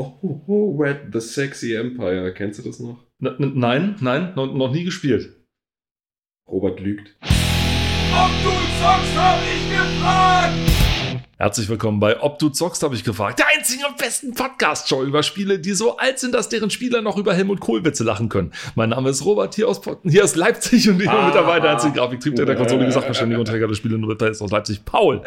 Oh, oh, oh, Red the Sexy Empire. Kennst du das noch? N nein, nein, noch, noch nie gespielt. Robert lügt. Ob du zockst, hab ich gefragt! Herzlich willkommen bei Ob du zockst, habe ich gefragt. Der einzige und besten Podcast-Show über Spiele, die so alt sind, dass deren Spieler noch über Helmut Kohl-Witze lachen können. Mein Name ist Robert, hier aus, hier aus Leipzig und ich bin ah, Mitarbeiter als Grafiktriebler der Konsole, gesagt, und Träger der Spiele ist aus Leipzig. Paul.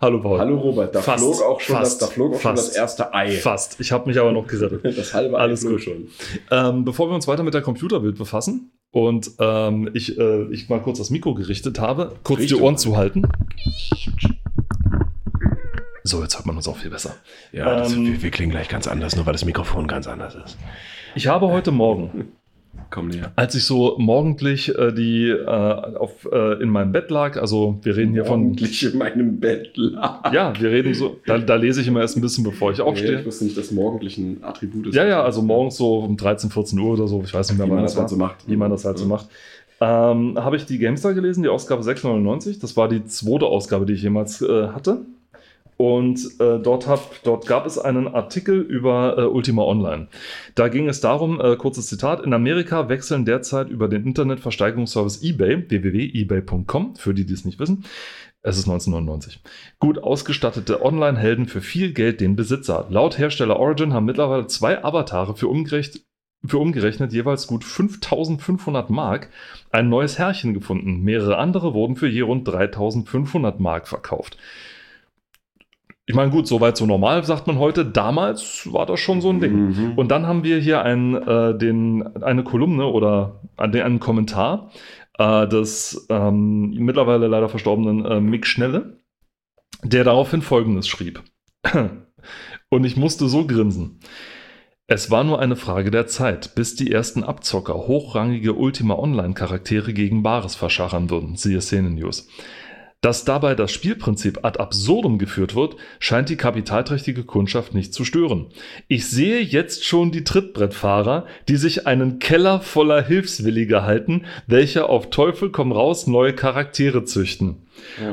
Hallo Paul. Hallo Robert, da fast, flog auch, schon, fast, das, da flog auch fast, schon das erste Ei. Fast. Ich habe mich aber noch gerettet. Das halbe Alles Ei gut schon. Ähm, bevor wir uns weiter mit der Computerbild befassen und ähm, ich, äh, ich mal kurz das Mikro gerichtet habe, kurz Richtung. die Ohren zu halten. So, jetzt hört man uns auch viel besser. Ja, das, Ähm, wir, wir klingen gleich ganz anders, nur weil das Mikrofon ganz anders ist. Ich habe heute Morgen, Komm näher. als ich so morgendlich äh, die äh, auf, äh, in meinem Bett lag, also wir reden hier von. Morgendlich in meinem Bett lag. Ja, wir reden so, da, da lese ich immer erst ein bisschen, bevor ich Nee, aufstehe. ich wusste nicht, dass morgendlich ein Attribut ist. Ja, ja, also morgens so um 13, 14 Uhr oder so, ich weiß nicht mehr, Wie man das das halt so macht. wie man das halt so macht. Ähm, habe ich die GameStar gelesen, die Ausgabe 699. Das war die zweite Ausgabe, die ich jemals äh, hatte. Und äh, dort, hab, dort gab es einen Artikel über äh, Ultima Online. Da ging es darum, äh, kurzes Zitat, in Amerika wechseln derzeit über den Internetversteigerungsservice eBay, www.ebay.com, für die, die es nicht wissen, es ist 1999. Gut ausgestattete Online-Helden für viel Geld den Besitzer. Laut Hersteller Origin haben mittlerweile zwei Avatare für umgerechnet, für umgerechnet jeweils gut 5500 Mark ein neues Herrchen gefunden. Mehrere andere wurden für je rund 3500 Mark verkauft. Ich meine, gut, soweit so normal, sagt man heute. Damals war das schon so ein Ding. Mhm. Und dann haben wir hier ein, äh, den, eine Kolumne oder einen, einen Kommentar äh, des ähm, mittlerweile leider verstorbenen äh, Mick Schnelle, der daraufhin Folgendes schrieb. Und ich musste so grinsen. Es war nur eine Frage der Zeit, bis die ersten Abzocker hochrangige Ultima Online-Charaktere gegen Bares verschachern würden, siehe Szene News. Dass dabei das Spielprinzip ad absurdum geführt wird, scheint die kapitalträchtige Kundschaft nicht zu stören. Ich sehe jetzt schon die Trittbrettfahrer, die sich einen Keller voller Hilfswillige halten, welche auf Teufel komm raus neue Charaktere züchten.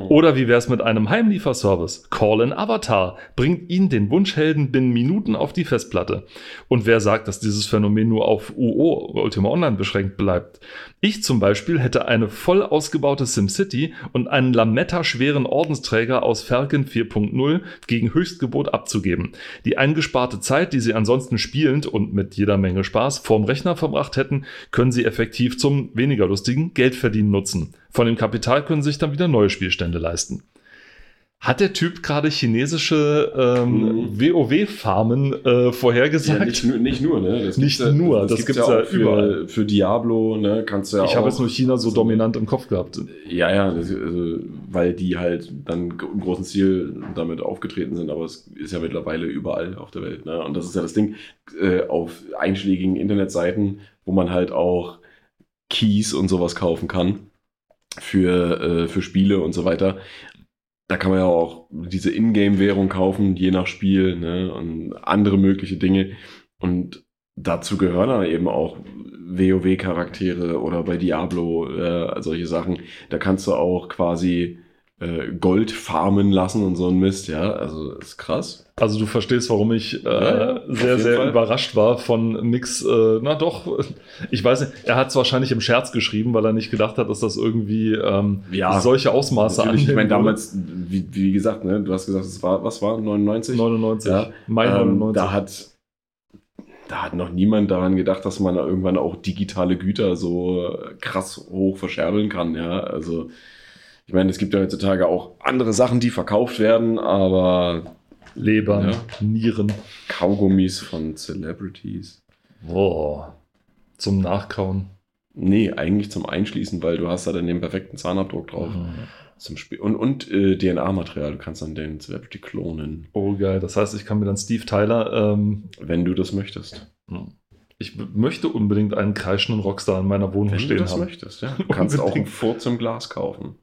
Oder wie wär's mit einem Heimlieferservice? Call in Avatar bringt ihn den Wunschhelden binnen Minuten auf die Festplatte. Und wer sagt, dass dieses Phänomen nur auf UO Ultima Online beschränkt bleibt? Ich zum Beispiel hätte eine voll ausgebaute SimCity und einen Lametta-schweren Ordensträger aus Falcon 4.0 gegen Höchstgebot abzugeben. Die eingesparte Zeit, die sie ansonsten spielend und mit jeder Menge Spaß vorm Rechner verbracht hätten, können sie effektiv zum weniger lustigen Geldverdienen nutzen. Von dem Kapital können sich dann wieder neue Spielstände leisten. Hat der Typ gerade chinesische ähm, Mhm. WoW-Farmen äh, vorhergesagt? Ja, nicht, nur- nicht nur, ne? Das Nicht gibt's ja, nur, das, das gibt's gibt's ja ja auch für, überall. für Diablo, ne? Kannst du ja ich habe jetzt nur China so so- dominant im Kopf gehabt. Ja, ja, das, also, weil die halt dann im großen Stil damit aufgetreten sind, aber es ist ja mittlerweile überall auf der Welt. Ne? Und das ist ja das Ding äh, auf einschlägigen Internetseiten, wo man halt auch Keys und sowas kaufen kann für, äh, für Spiele und so weiter. Da kann man ja auch diese Ingame-Währung kaufen, je nach Spiel ne? und andere mögliche Dinge. Und dazu gehören dann eben auch WoW-Charaktere oder bei Diablo äh, solche Sachen. Da kannst du auch quasi äh, Gold farmen lassen und so ein Mist, ja. Also ist krass. Also du verstehst, warum ich äh, Ja, sehr, sehr Fall. überrascht war von Mix. Äh, na doch, ich weiß nicht, er hat es wahrscheinlich im Scherz geschrieben, weil er nicht gedacht hat, dass das irgendwie ähm, Ja, solche Ausmaße Natürlich, ich meine, damals, wie, wie gesagt, ne, du hast gesagt, es war, was war, 99? 99. Ja, Mai Ähm, 99. da hat da hat noch niemand daran gedacht, dass man irgendwann auch digitale Güter so krass hoch verscherbeln kann, ja. Also, ich meine, es gibt ja heutzutage auch andere Sachen, die verkauft werden, aber Lebern, Ja. Nieren. Kaugummis von Celebrities. Boah. Zum Nachkauen. Nee, eigentlich zum Einschließen, weil du hast da dann den perfekten Zahnabdruck drauf Mhm. zum Spiel. Und, und äh, DNA-Material, du kannst dann den Celebrity klonen, Oh, geil. Das heißt, ich kann mir dann Steve Tyler. Ähm, wenn du das möchtest. ich b- möchte unbedingt einen kreischenden Rockstar in meiner Wohnung Wenn du stehen das haben. möchtest, ja. Du kannst auch ein Unbedingt. Furz im Glas kaufen.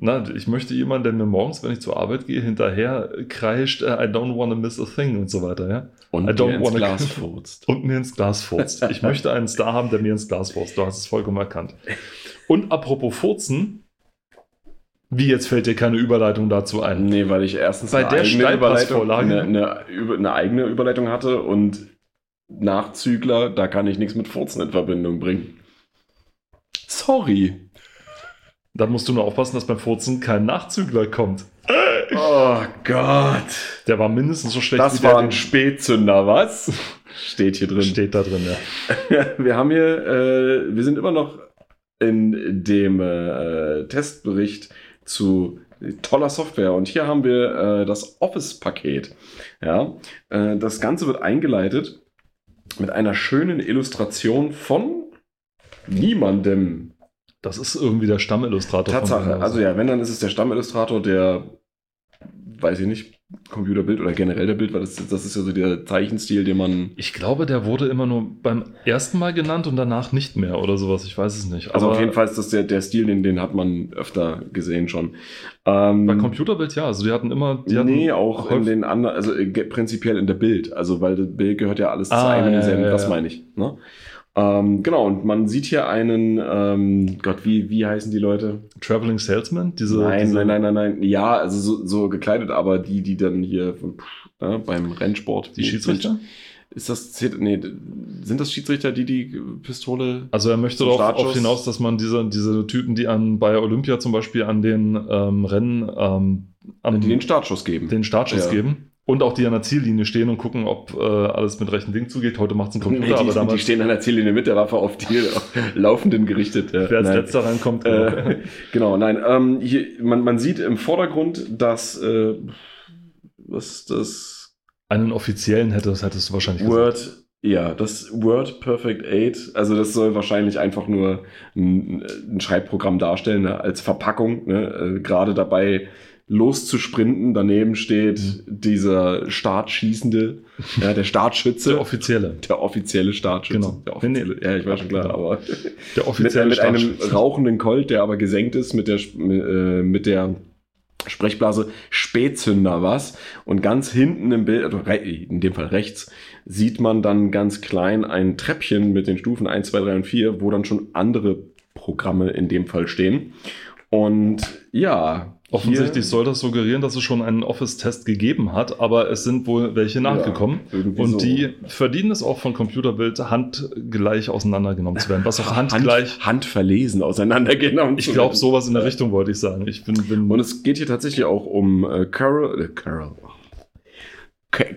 Na, ich möchte jemanden, der mir morgens, wenn ich zur Arbeit gehe, hinterher kreischt, äh, I don't wanna miss a thing und so weiter, ja. Und I don't dir ins wanna- Glas furzt. Und mir ins Glas furzt. Ich möchte einen Star haben, der mir ins Glas furzt. Du hast es vollkommen erkannt. Und apropos Furzen, Wie jetzt fällt dir keine Überleitung dazu ein? Nee, weil ich erstens Bei der Steilpassvorlage- eine, eine, Über- eine eigene Überleitung hatte und Nachzügler, da kann ich nichts mit Furzen in Verbindung bringen. Sorry. Dann musst du nur aufpassen, dass beim Furzen kein Nachzügler kommt. Oh Gott. Der war mindestens so schlecht Das der, war ein Spätzünder, was? Steht hier drin. Steht da drin, ja. Wir haben hier, äh, wir sind immer noch in dem äh, Testbericht zu toller Software und hier haben wir äh, das Office-Paket. Ja, äh, das Ganze wird eingeleitet mit einer schönen Illustration von niemandem. Das ist irgendwie der Stamillustrator. von Tatsache. Also ja, wenn dann ist es der Stamillustrator, der, weiß ich nicht, Computerbild oder generell der Bild, weil das, das ist ja so der Zeichenstil, den man Ich glaube, der wurde immer nur beim ersten Mal genannt und danach nicht mehr oder sowas. Ich weiß es nicht. Also Aber auf jeden Fall ist das der, der Stil, den, den hat man öfter gesehen schon. Ähm, Bei Computerbild ja. Also die hatten immer. Die hatten nee, auch in den anderen, also prinzipiell in der Bild. Also weil das Bild gehört ja alles zu Ah, einem und ja, denselben, ja, das ja. meine ich. Ne? Ähm, genau, und man sieht hier einen, ähm, Gott, wie, wie heißen die Leute? Traveling Salesman. Diese, nein, diese, nein, nein, nein, nein. Ja, also so, so gekleidet, aber die, die dann hier pff, äh, beim Rennsport. Die Schiedsrichter? Ist das, nee, sind das Schiedsrichter, die die Pistole Also er möchte darauf Startschuss. hinaus, dass man diese, diese Typen, die an bei Olympia zum Beispiel an den ähm, Rennen ähm, am, die den Startschuss geben? den Startschuss Ja. geben und auch die an der Ziellinie stehen und gucken, ob äh, alles mit rechten Ding zugeht. Heute macht es ein Computer, Nee, die, aber die damals, stehen an der Ziellinie mit der Waffe auf die Laufenden gerichtet. Ja, wer als nein. letzter reinkommt, genau. Äh, genau, nein. Ähm, hier, man, man sieht im Vordergrund, dass äh, was das einen offiziellen hättest, hättest du wahrscheinlich gesagt. Word, ja, das Word Perfect 8, also das soll wahrscheinlich einfach nur ein, ein Schreibprogramm darstellen, ne, als Verpackung, ne, äh, gerade dabei loszusprinten. Daneben steht Mhm. dieser Startschießende, ja, der Startschütze. Der offizielle. Der offizielle Startschütze. Genau. Der offizielle, ja, ich war schon klar, Genau. aber Der mit, offizielle mit einem Startschütze. rauchenden Colt, der aber gesenkt ist, mit der, äh, mit der Sprechblase Spätzünder was. Und ganz hinten im Bild, also in dem Fall rechts, sieht man dann ganz klein ein Treppchen mit den Stufen 1, 2, 3 und 4, wo dann schon andere Programme in dem Fall stehen. Und ja. Offensichtlich soll das suggerieren, dass es schon einen Office-Test gegeben hat, aber es sind wohl welche nachgekommen. Ja, und so. die verdienen es auch von Computerbild handgleich auseinandergenommen zu werden. Was auch handgleich. Hand, handverlesen auseinandergenommen. ich glaube, sowas in der Richtung wollte ich sagen. Ich bin, bin Und es geht hier tatsächlich auch um äh, Coral, äh,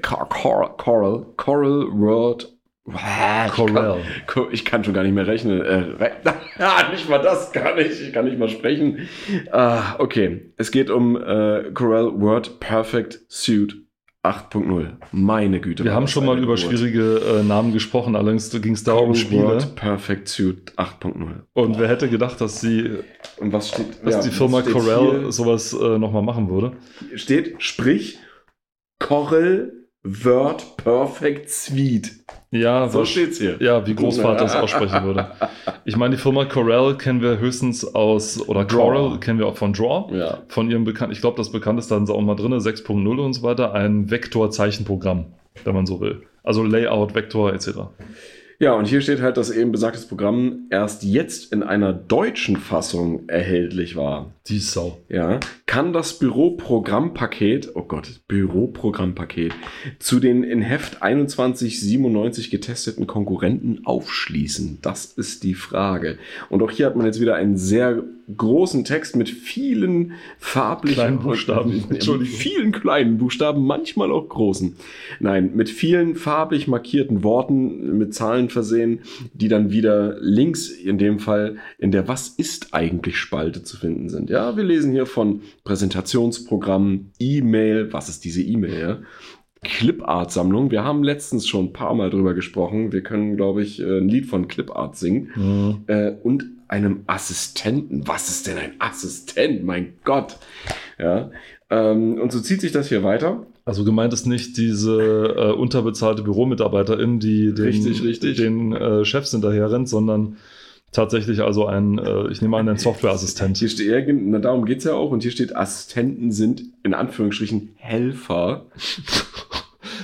Cor- Coral, Coral, Coral World. Ich Corel. Kann, ich kann schon gar nicht mehr rechnen. Äh, re Ah, nicht mal das kann ich. Ich kann nicht mal sprechen. Ah, okay. Es geht um äh, Corel Word Perfect Suite 8.0. Meine Güte. Wir haben schon mal über Geburt. schwierige äh, Namen gesprochen, allerdings ging es da um Corel Spiele. Word Perfect Suite 8.0. Und wer hätte gedacht, dass, sie, Und was steht? dass ja, die Firma Corel sowas äh, nochmal machen würde? steht, sprich, Corel Word Perfect Suite. Ja, So was- steht's hier. ja, wie Großvater es aussprechen würde. Ich meine, die Firma Corel kennen wir höchstens aus, oder Draw. Corel kennen wir auch von Draw. Ja. Von ihrem bekannten, ich glaube, das bekannteste haben sie auch mal drin, 6.0 und so weiter, ein Vektorzeichenprogramm, wenn man so will. Also Layout, Vektor etc. Ja, und hier steht halt, dass eben besagtes Programm erst jetzt in einer deutschen Fassung erhältlich war. Die Sau. Ja, kann das Büroprogrammpaket, oh Gott, Büroprogrammpaket, zu den in Heft 2197 getesteten Konkurrenten aufschließen? Das ist die Frage. Und auch hier hat man jetzt wieder einen sehr großen Text mit vielen farblichen Kleinen Buchstaben, Entschuldigung, vielen kleinen Buchstaben, manchmal auch großen. Nein, mit vielen farblich markierten Worten, mit Zahlen versehen, die dann wieder links in dem Fall in der Was ist eigentlich Spalte zu finden sind. Ja, wir lesen hier von Präsentationsprogrammen, E-Mail, was ist diese E-Mail, ja? Clipart-Sammlung. Wir haben letztens schon ein paar Mal drüber gesprochen. Wir können, glaube ich, äh, ein Lied von Clipart singen. Mhm. Äh, und einem Assistenten. Was ist denn ein Assistent? Mein Gott. Ja. Ähm, und so zieht sich das hier weiter. Also gemeint ist nicht diese äh, unterbezahlte Büromitarbeiterin, die den, Richtig, richtig. den äh, Chefs hinterher rennt, sondern tatsächlich also ein, äh, ich nehme an, ein Softwareassistent. Hier steht, ja, na, darum geht's ja auch. Und hier steht, Assistenten sind in Anführungsstrichen Helfer.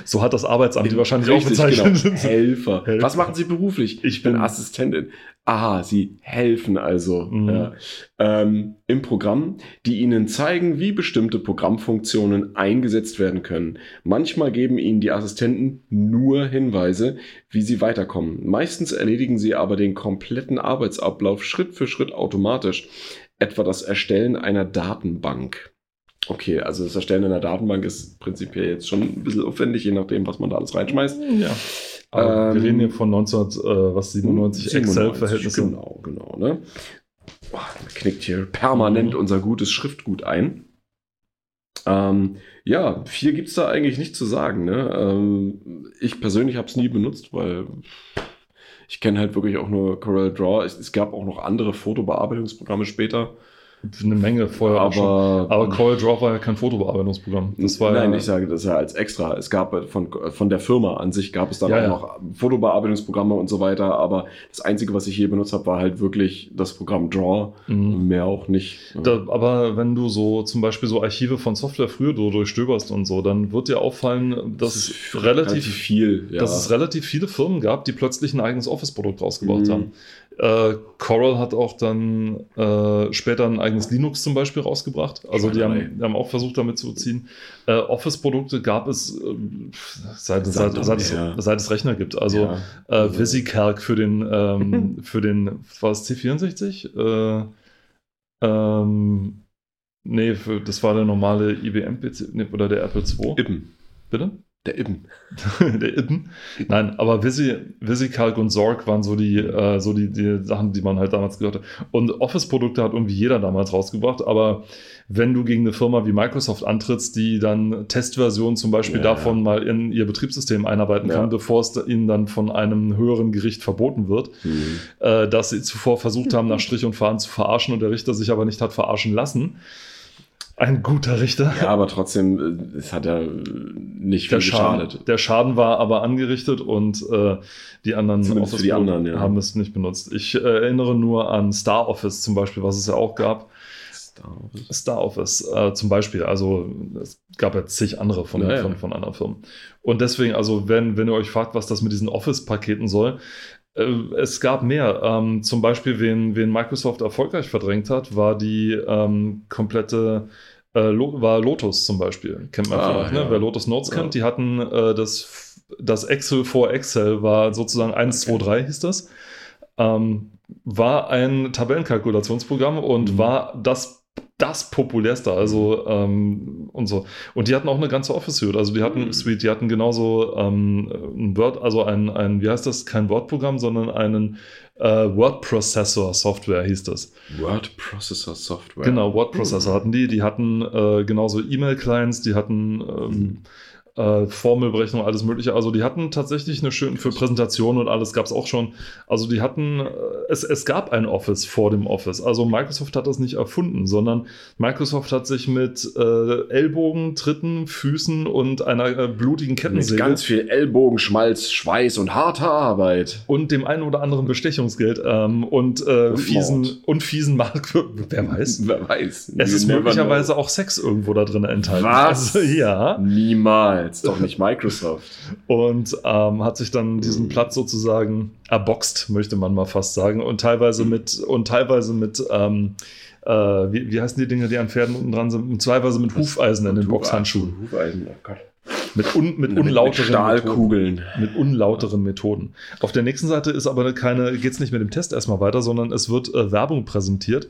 So hat das Arbeitsamt die wahrscheinlich auch Richtig, bezeichnet. Genau. Helfer. Helfer. Was machen Sie beruflich? Ich bin- Assistentin. Aha, Sie helfen also. Mhm. Ja. Ähm, Im Programm, die Ihnen zeigen, wie bestimmte Programmfunktionen eingesetzt werden können. Manchmal geben Ihnen die Assistenten nur Hinweise, wie Sie weiterkommen. Meistens erledigen Sie aber den kompletten Arbeitsablauf Schritt für Schritt automatisch. Etwa das Erstellen einer Datenbank. Okay, also das Erstellen einer Datenbank ist prinzipiell jetzt schon ein bisschen aufwendig, je nachdem, was man da alles reinschmeißt. Ja. Aber wir Ähm, reden hier von 1997 Excel-Verhältnissen. Genau, genau. Ne? Boah, knickt hier permanent Mhm. unser gutes Schriftgut ein. Ähm, ja, viel gibt es da eigentlich nicht zu sagen. Ne? Ähm, ich persönlich habe es nie benutzt, weil ich kenne halt wirklich auch nur Corel Draw. Es, es gab auch noch andere Fotobearbeitungsprogramme später. Eine Menge vorher auch schon. Aber, Aber Corel Draw war ja kein Fotobearbeitungsprogramm. Das war Nein, ja, ich sage das ja als extra. Es gab halt von, von der Firma an sich gab es dann Ja, auch ja. noch Fotobearbeitungsprogramme und so weiter, aber das Einzige, was ich hier benutzt habe, war halt wirklich das Programm Draw. Mhm. Mehr auch nicht. Da, aber wenn du so zum Beispiel so Archive von Software früher du durchstöberst und so, dann wird dir auffallen, dass ist es relativ, viel. Ja. dass es relativ viele Firmen gab, die plötzlich ein eigenes Office-Produkt rausgebracht Mhm. haben. Äh, Coral hat auch dann äh, später ein eigenes Linux zum Beispiel rausgebracht. Also die haben, die haben auch versucht, damit zu ziehen. Äh, Office-Produkte gab es äh, seit, Seit seit, es, seit es Rechner gibt. Also Ja. äh, VisiCalc für den, ähm, für den, war es C64? Äh, ähm, nee, für, das war der normale IBM-PC nee, oder der Apple II. Ibn. Bitte? Der Ibn. der Ibn. Nein, aber Visi, VisiCalc und Zorg waren so die, äh, so die, die Sachen, die man halt damals gehört hat. Und Office-Produkte hat irgendwie jeder damals rausgebracht, aber wenn du gegen eine Firma wie Microsoft antrittst, die dann Testversionen zum Beispiel Ja, davon mal in ihr Betriebssystem einarbeiten Ja. kann, bevor es ihnen dann von einem höheren Gericht verboten wird, Mhm. äh, dass sie zuvor versucht haben, nach Strich und Faden zu verarschen und der Richter sich aber nicht hat verarschen lassen. Ein guter Richter. Ja, aber trotzdem, äh, es hat ja nicht viel der Schaden, geschadet. der Schaden war aber angerichtet und äh, die anderen die anderen, ja. haben es nicht benutzt. Ich äh, erinnere nur an Star Office zum Beispiel, was es ja auch gab. Star Office äh, zum Beispiel. Also es gab ja zig andere von, Ja. Von, von anderen Firmen. Und deswegen, also wenn, wenn ihr euch fragt, was das mit diesen Office-Paketen soll, es gab mehr. Ähm, zum Beispiel, wen, wen Microsoft erfolgreich verdrängt hat, war die ähm, komplette äh, Lo war Lotus zum Beispiel. Kennt man Ah, vielleicht, ne? ja. Wer Lotus Notes Ja. kennt, die hatten äh, das, das Excel vor Excel, war sozusagen 1, Okay. 2, 3 hieß das. Ähm, war ein Tabellenkalkulationsprogramm und Mhm. war das das populärste, also ähm, und so. Und die hatten auch eine ganze Office-Suite, also die hatten Mhm. Suite, die hatten genauso ähm, ein Word, also ein, ein, wie heißt das, kein Word-Programm, sondern einen äh, Word-Processor-Software hieß das. Word Processor Software. Genau, Word-Processor hatten die, die hatten äh, genauso E-Mail-Clients, die hatten ähm, äh, Formelberechnung, alles mögliche. Also die hatten tatsächlich eine schöne, für Präsentationen und alles gab es auch schon. Also die hatten, äh, es, es gab ein Office vor dem Office. Also Microsoft hat das nicht erfunden, sondern Microsoft hat sich mit äh, Ellbogen, Tritten, Füßen und einer äh, blutigen Mit Kettensäge ganz viel Ellbogenschmalz, Schweiß und harter Arbeit. und dem einen oder anderen Bestechungsgeld ähm, und, äh, Und fiesen Mord. und fiesen Mark, wer weiß. Wer weiß. Es ist möglicherweise auch Sex irgendwo da drin enthalten. Was? Also, ja. know. Niemals. Doch nicht Microsoft. Und ähm, hat sich dann diesen Mhm. Platz sozusagen erboxt, möchte man mal fast sagen. Und teilweise Mhm. mit, und teilweise mit, ähm, äh, wie, wie heißen die Dinge, die an Pferden unten dran sind? Und teilweise mit Hufeisen in den Boxhandschuhen. Hufeisen, oh Gott. Mit, un, mit Mit, mit unlauteren Methoden. Stahlkugeln. Mit unlauteren Methoden. Auf der nächsten Seite ist aber keine, geht es nicht mit dem Test erstmal weiter, sondern es wird äh, Werbung präsentiert.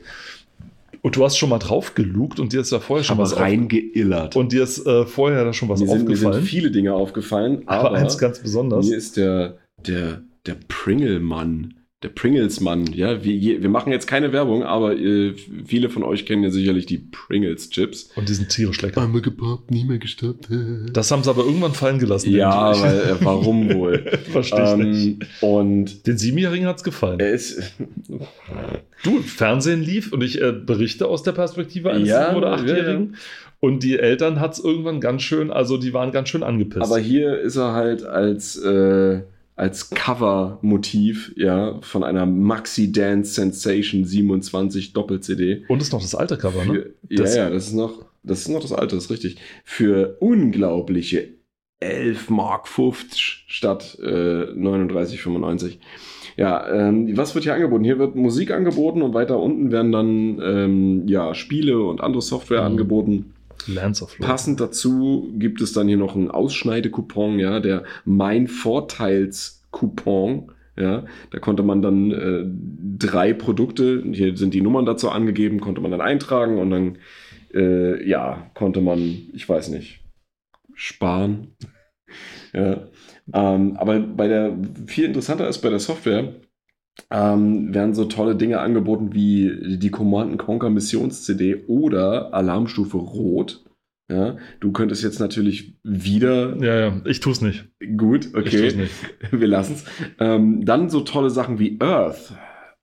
Und du hast schon mal drauf gelugt und dir ist ja vorher schon Aber was reingeillert. und dir ist äh, vorher da schon was mir, sind, mir sind aufgefallen. viele Dinge aufgefallen, aber aber, eins ganz besonders. mir ist der, der, der Pringle-Mann, der Pringles-Mann, ja, wir, wir machen jetzt keine Werbung, aber äh, viele von euch kennen ja sicherlich die Pringles-Chips. Und diesen tierisch lecker. Einmal gepoppt, nie mehr gestoppt. Das haben sie aber irgendwann fallen gelassen. Ja, weil, äh, warum wohl? Verstehe ich nicht. ähm, und Den Siebenjährigen hat es gefallen. er ist, du, Fernsehen lief und ich äh, berichte aus der Perspektive eines Ja, Sieben- oder ja, Achtjährigen. Und die Eltern hat es irgendwann ganz schön, also die waren ganz schön angepisst. aber hier ist er halt als, äh, als Cover-Motiv, ja, von einer Maxi Dance Sensation 27 Doppel-CD. und ist noch das alte Cover, ne? Für, ja, Das- ja, das ist noch, das ist noch das alte, das ist richtig. Für unglaubliche 11 Mark 50 statt äh, 39,95. Ja, ähm, was wird hier angeboten? Hier wird Musik angeboten und weiter unten werden dann ähm, ja, Spiele und andere Software Mhm. angeboten. Lands of Lore. Passend dazu gibt es dann hier noch einen Ausschneidekupon, ja, der Mein Vorteils-Coupon. Ja, da konnte man dann äh, drei Produkte, hier sind die Nummern dazu angegeben, konnte man dann eintragen und dann, äh, ja, konnte man, ich weiß nicht, sparen. ja. Ähm, aber bei der, viel interessanter ist bei der Software, ähm, werden so tolle Dinge angeboten wie die Command Conquer Missions-CD oder Alarmstufe Rot. Ja, du könntest jetzt natürlich wieder Ja, ja, ich tu's nicht. gut, Ich tu's okay, nicht. wir lassen es. Ähm, dann so tolle Sachen wie Earth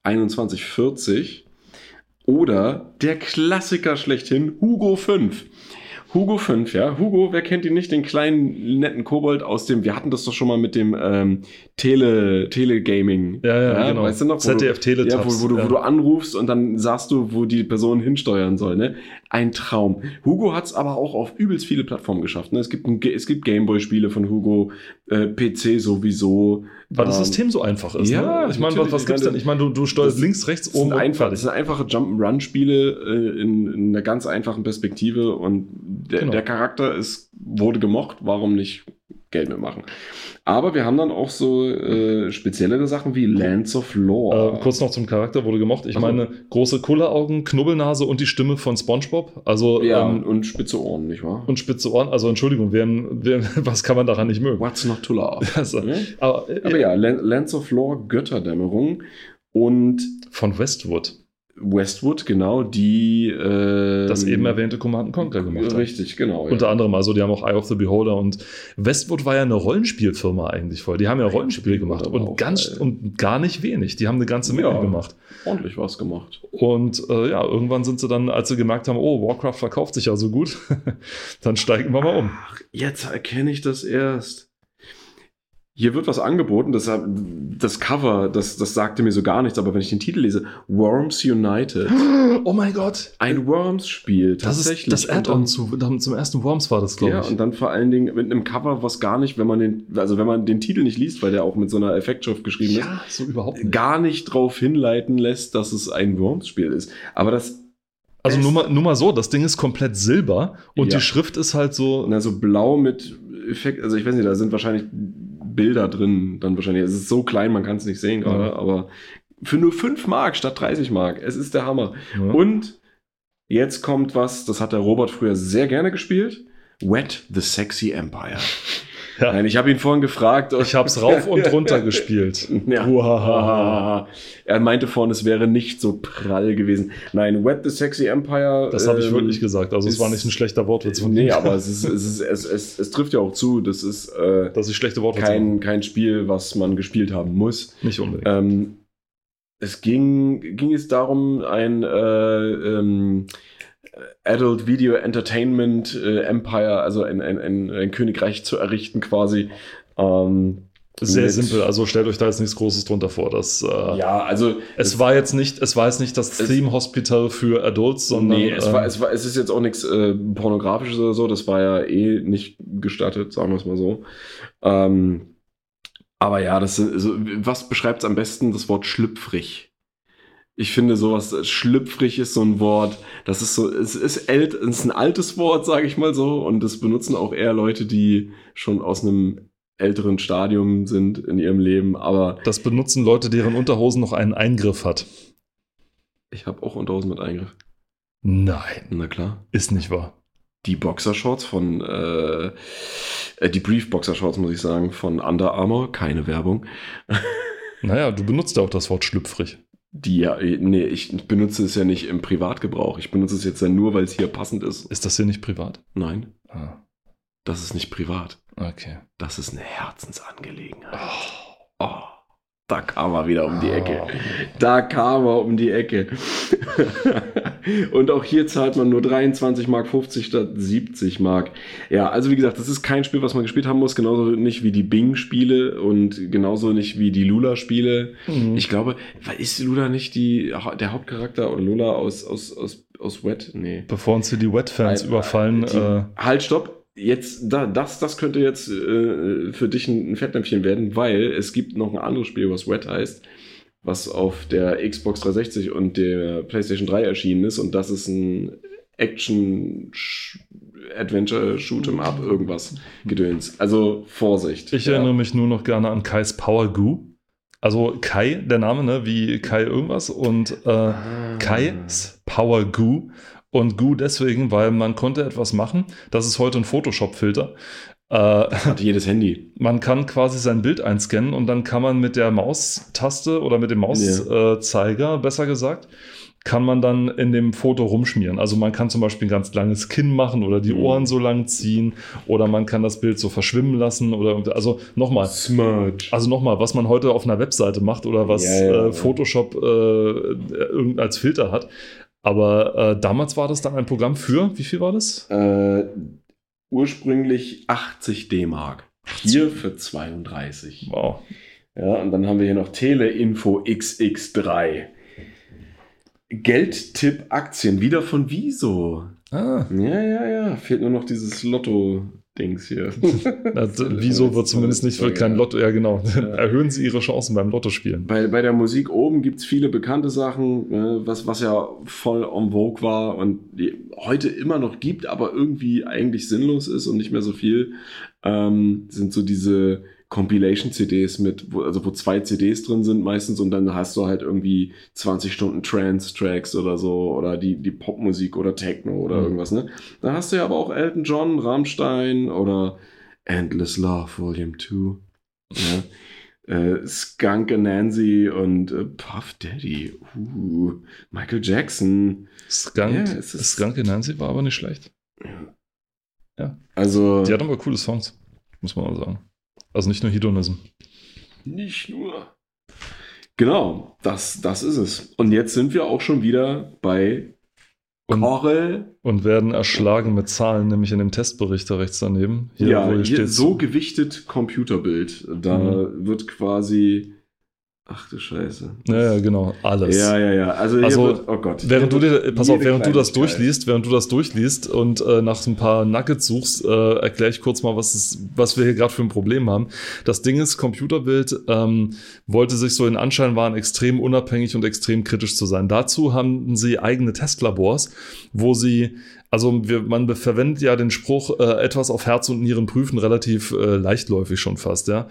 2140 oder der Klassiker schlechthin Hugo 5. Hugo 5, ja. Hugo, wer kennt ihn nicht? Den kleinen, netten Kobold aus dem, wir hatten das doch schon mal mit dem ähm, Tele, Telegaming. Ja, ja, genau. Weißt du noch? ZDF ja, Teletabs. wo, wo, du, ja. wo du anrufst und dann sagst du, wo die Person hinsteuern soll. Ne? Ein Traum. Hugo hat es aber auch auf übelst viele Plattformen geschafft. Ne? Es gibt, ein, es gibt Gameboy-Spiele von Hugo, äh, PC sowieso. Weil das Ähm, System so einfach ist. ja, ne? Ich meine, was, was gibt's denn? Ich meine, du, du steuerst links, rechts, oben und einfach, das sind einfache Jump'n'Run-Spiele äh, in, in einer ganz einfachen Perspektive und der, Genau. der Charakter ist, wurde gemocht, warum nicht Geld mitmachen? Aber wir haben dann auch so äh, speziellere Sachen wie Lands of Lore. Äh, kurz noch zum Charakter wurde gemocht. Ich Ach so. meine, große Kulleraugen, Knubbelnase und die Stimme von SpongeBob. Also ja, ähm, und spitze Ohren, nicht wahr? und spitze Ohren. Also Entschuldigung, wer, wer, was kann man daran nicht mögen? What's not to love? Also, Ne? aber, äh, Aber ja, Lan- Lands of Lore, Götterdämmerung und von Westwood, Westwood, genau, die äh, das eben erwähnte Command Conquer gemacht hat. Richtig, genau. ja. Unter anderem, also die haben auch Eye of the Beholder und Westwood war ja eine Rollenspielfirma eigentlich voll. Die haben ja Rollenspiele gemacht aber auch und ganz geil. und gar nicht wenig. Die haben eine ganze Menge Ja. gemacht. ordentlich was gemacht. Und äh, ja, irgendwann sind sie dann, als sie gemerkt haben, oh, Warcraft verkauft sich ja so gut, dann steigen wir mal um. Ach, jetzt erkenne ich das erst. Hier wird was angeboten, das, das Cover, das, das sagte mir so gar nichts, aber wenn ich den Titel lese, Worms United, Oh mein Gott! ein Worms-Spiel, Das ist das Add-on zu, zum ersten Worms war das, glaube Ja, ich. und dann vor allen Dingen mit einem Cover, was gar nicht, wenn man den, also wenn man den Titel nicht liest, weil der auch mit so einer Effektschrift geschrieben ja, so überhaupt ist, nicht. gar nicht drauf hinleiten lässt, dass es ein Worms-Spiel ist. Aber das, Also nur mal, nur mal so, das Ding ist komplett silber und Ja. die Schrift ist halt so. na, so blau mit Effekt, also ich weiß nicht, da sind wahrscheinlich Bilder drin, dann wahrscheinlich. Es ist so klein, man kann es nicht sehen gerade, Ja. aber für nur 5 Mark statt 30 Mark. Es ist der Hammer. Ja. Und jetzt kommt was, das hat der Robert früher sehr gerne gespielt. Wet the Sexy Empire. Ja. Nein, ich habe ihn vorhin gefragt. ich hab's rauf und runter gespielt. Ja. Er meinte vorhin, es wäre nicht so prall gewesen. Nein, Wet the Sexy Empire. Das habe ich ähm, wirklich gesagt. Also es war nicht ein schlechter Wortwitz von Nee, aber es, ist, es, ist, es, es, es trifft ja auch zu. Das ist äh, dass ich schlechte Wortwitze kein, kein Spiel, was man gespielt haben muss. Nicht unbedingt. Ähm, es ging, ging es darum, ein äh, ähm, Adult Video Entertainment äh, Empire, also ein, ein, ein, ein Königreich zu errichten quasi. Ähm, Sehr simpel. Also stellt euch da jetzt nichts Großes drunter vor. Das, äh, Ja, also Es war jetzt nicht, es war jetzt nicht das Es- Theme Hospital für Adults, sondern nee, es, war, äh, es, war, es ist jetzt auch nichts äh, pornografisches oder so, das war ja eh nicht gestattet, sagen wir es mal so. Ähm, aber ja, das also, was beschreibt es am besten? Das Wort schlüpfrig. Ich finde sowas, äh, schlüpfrig ist so ein Wort, das ist so, es ist, ält, es ist ein altes Wort, sage ich mal so, und das benutzen auch eher Leute, die schon aus einem älteren Stadium sind in ihrem Leben, aber das benutzen Leute, deren Unterhosen noch einen Eingriff hat. ich habe auch Unterhosen mit Eingriff. Nein, Na klar. ist nicht wahr. die Boxershorts von, äh, äh, die Brief Boxershorts, muss ich sagen, von Under Armour, keine Werbung. Naja, du benutzt ja auch das Wort schlüpfrig. Die ja, äh, nee, ich benutze es ja nicht im Privatgebrauch. Ich benutze es jetzt ja nur, weil es hier passend ist. Ist das hier nicht privat? Nein, Ah, das ist nicht privat. okay. Das ist eine Herzensangelegenheit. Oh, da kam er wieder um die Ecke. Da kam er um die Ecke. Und auch hier zahlt man nur 23 Mark 50 statt 70 Mark. Ja, also wie gesagt, das ist kein Spiel, was man gespielt haben muss. Genauso nicht wie die Bing-Spiele und genauso nicht wie die Lula-Spiele. Mhm. Ich glaube, ist Lula nicht die, der Hauptcharakter oder Lula aus, aus, aus, aus Wet? Nee. Bevor uns hier die Wet-Fans überfallen, Die, äh, halt, stopp. Jetzt, da, das, das könnte jetzt äh, für dich ein, ein Fettnäpfchen werden, weil es gibt noch ein anderes Spiel, was Wet heißt, was auf der Xbox 360 und der PlayStation 3 erschienen ist und das ist ein Action Adventure Shoot'em Up irgendwas Gedöns. Also Vorsicht. Ich ja. erinnere mich nur noch gerne an Kais Power Goo. Also Kai, der Name, ne, wie Kai irgendwas und äh, Ah. Kai's Power Goo. Und Goo deswegen, weil man konnte etwas machen. Das ist heute ein Photoshop-Filter. Äh, Hat jedes Handy. man kann quasi sein Bild einscannen und dann kann man mit der Maustaste oder mit dem Mauszeiger, besser gesagt, kann man dann in dem Foto rumschmieren. Also man kann zum Beispiel ein ganz langes Kinn machen oder die Mhm. Ohren so lang ziehen oder man kann das Bild so verschwimmen lassen oder also nochmal. Smudge. Also nochmal, was man heute auf einer Webseite macht oder was Ja, ja, äh, Photoshop äh, irgend als Filter hat. Aber äh, damals war das dann ein Programm für, wie viel war das? Äh, ursprünglich 80 D-Mark. Hier für 32. Wow. Ja, und dann haben wir hier noch Teleinfo XX3. Geldtipp Aktien, wieder von Wieso. Ah, Ja, ja, ja. Fehlt nur noch dieses Lotto-Dings hier. das, wieso wird zumindest nicht für kein Lotto, ja genau. Erhöhen Sie Ihre Chancen beim Lottospielen. Bei, bei der Musik oben gibt es viele bekannte Sachen, äh, was, was ja voll en vogue war und die heute immer noch gibt, aber irgendwie eigentlich sinnlos ist und nicht mehr so viel, ähm, sind so diese Compilation-CDs mit, wo, also wo zwei CDs drin sind meistens und dann hast du halt irgendwie 20 Stunden Trance-Tracks oder so oder die, die Popmusik oder Techno oder Mhm. irgendwas, ne? Da hast du ja aber auch Elton John, Rammstein oder Endless Love Volume 2. Ja. Äh, Skunk Nancy und äh, Puff Daddy. Uh, Michael Jackson. Skunk, Ja, es ist- Skunk Nancy war aber nicht schlecht. Also Die hat aber coole Songs, muss man mal sagen. Also nicht nur Hedonism. nicht nur. Genau, das, das ist es. Und jetzt sind wir auch schon wieder bei Und, Corel. und werden erschlagen mit Zahlen, nämlich in dem Testbericht da rechts daneben. Hier, ja, wo hier steht so gewichtet Computerbild. Da Mhm. wird quasi. Ach du Scheiße. Ja, ja, genau, alles. Ja, ja, ja. Also, Also, wird, oh Gott. Während du dir, pass auf, während du das durchliest, während du das durchliest und äh, nach ein paar Nuggets suchst, äh, erkläre ich kurz mal, was, es, was wir hier gerade für ein Problem haben. Das Ding ist, Computerbild ähm, wollte sich so in Anschein wahren, extrem unabhängig und extrem kritisch zu sein. Dazu haben sie eigene Testlabors, wo sie also wir, man verwendet ja den Spruch, äh, etwas auf Herz und Nieren prüfen, relativ äh, leichtläufig schon fast, ja.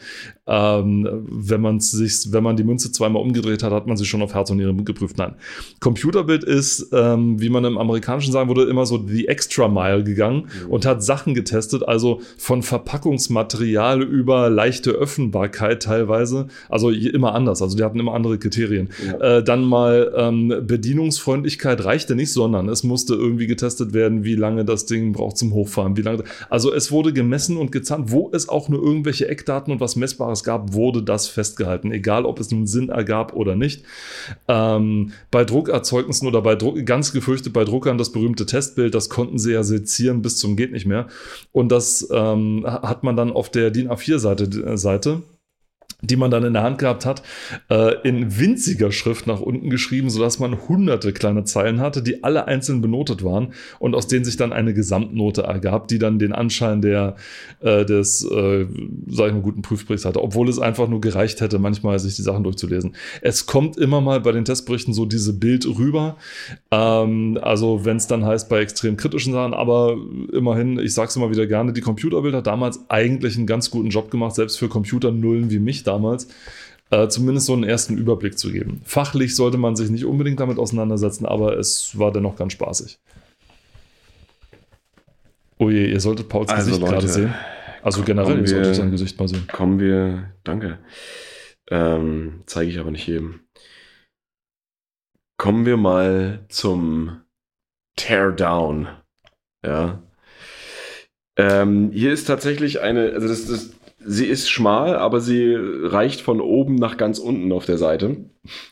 Ähm, wenn man sich, wenn man die Münze zweimal umgedreht hat, hat man sie schon auf Herz und Nieren geprüft. Nein. Computerbild ist, ähm, wie man im Amerikanischen sagen würde, immer so die Extra Mile gegangen Mhm. und hat Sachen getestet, also von Verpackungsmaterial über leichte Öffnbarkeit teilweise, also immer anders, also die hatten immer andere Kriterien. Ja. Äh, dann mal ähm, Bedienungsfreundlichkeit reichte nicht, sondern es musste irgendwie getestet werden, wie lange das Ding braucht zum Hochfahren, wie lange. Also es wurde gemessen und gezahnt, wo es auch nur irgendwelche Eckdaten und was Messbares gab, wurde das festgehalten, egal ob es nun Sinn ergab oder nicht. Ähm, bei Druckerzeugnissen oder bei Druck, ganz gefürchtet bei Druckern das berühmte Testbild, das konnten sie ja sezieren bis zum geht nicht mehr. Und das ähm, hat man dann auf der DIN A4-Seite Seite die man dann in der Hand gehabt hat, äh, in winziger Schrift nach unten geschrieben, sodass man hunderte kleine Zeilen hatte, die alle einzeln benotet waren und aus denen sich dann eine Gesamtnote ergab, die dann den Anschein der, äh, des, äh, sag ich mal, guten Prüfberichts hatte, obwohl es einfach nur gereicht hätte, manchmal sich die Sachen durchzulesen. Es kommt immer mal bei den Testberichten so diese Bild rüber, ähm, also wenn es dann heißt bei extrem kritischen Sachen, aber immerhin, ich sag's immer wieder gerne, die Computerbild hat damals eigentlich einen ganz guten Job gemacht, selbst für Computernullen wie mich damals, äh, zumindest so einen ersten Überblick zu geben. Fachlich sollte man sich nicht unbedingt damit auseinandersetzen, aber es war dennoch ganz spaßig. Oh je, ihr solltet Pauls Also, Gesicht Leute, gerade sehen. Also generell, kommen ihr solltet wir- sein Gesicht mal sehen. Kommen wir, danke. Ähm, Zeige ich aber nicht jedem. Kommen wir mal zum Teardown. Ja. Ähm, hier ist tatsächlich eine, also das, das, sie ist schmal, aber sie reicht von oben nach ganz unten auf der Seite.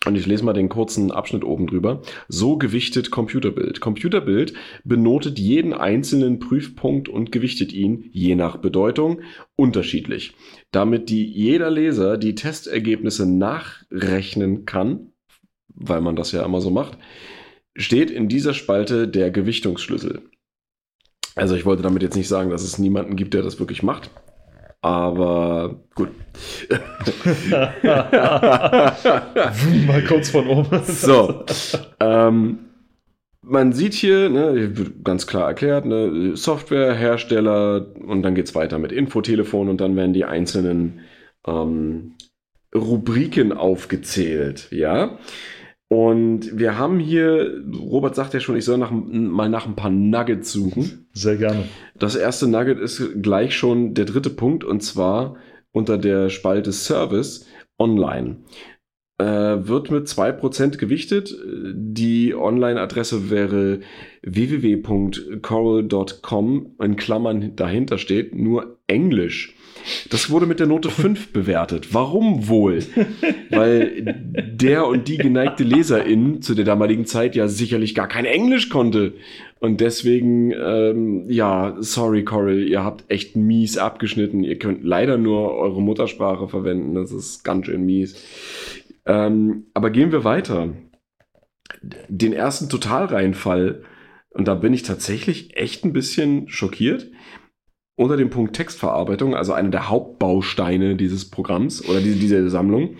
Und ich lese mal den kurzen Abschnitt oben drüber. So gewichtet Computerbild. Computerbild benotet jeden einzelnen Prüfpunkt und gewichtet ihn, je nach Bedeutung, unterschiedlich. Damit die jeder Leser die Testergebnisse nachrechnen kann, weil man das ja immer so macht, steht in dieser Spalte der Gewichtungsschlüssel. Also ich wollte damit jetzt nicht sagen, dass es niemanden gibt, der das wirklich macht. Aber gut. Mal kurz von oben. So. ähm, man sieht hier, ne, ganz klar erklärt, ne, Software, Hersteller und dann geht es weiter mit Infotelefon und dann werden die einzelnen ähm, Rubriken aufgezählt, ja. Und wir haben hier, Robert sagt ja schon, ich soll nach, mal nach ein paar Nuggets suchen. Sehr gerne. Das erste Nugget ist gleich schon der dritte Punkt und zwar unter der Spalte Service online. Äh, wird mit 2% gewichtet. Die Online-Adresse wäre www.coral.com, in Klammern dahinter steht, nur Englisch. Das wurde mit der Note 5 bewertet. Warum wohl? Weil der und die geneigte Leserin zu der damaligen Zeit ja sicherlich gar kein Englisch konnte. Und deswegen, ähm, ja, sorry Coral, ihr habt echt mies abgeschnitten. Ihr könnt leider nur eure Muttersprache verwenden. Das ist ganz schön mies. Ähm, aber gehen wir weiter. Den ersten Totalreinfall, und da bin ich tatsächlich echt ein bisschen schockiert unter dem Punkt Textverarbeitung, also einer der Hauptbausteine dieses Programms oder diese, dieser Sammlung,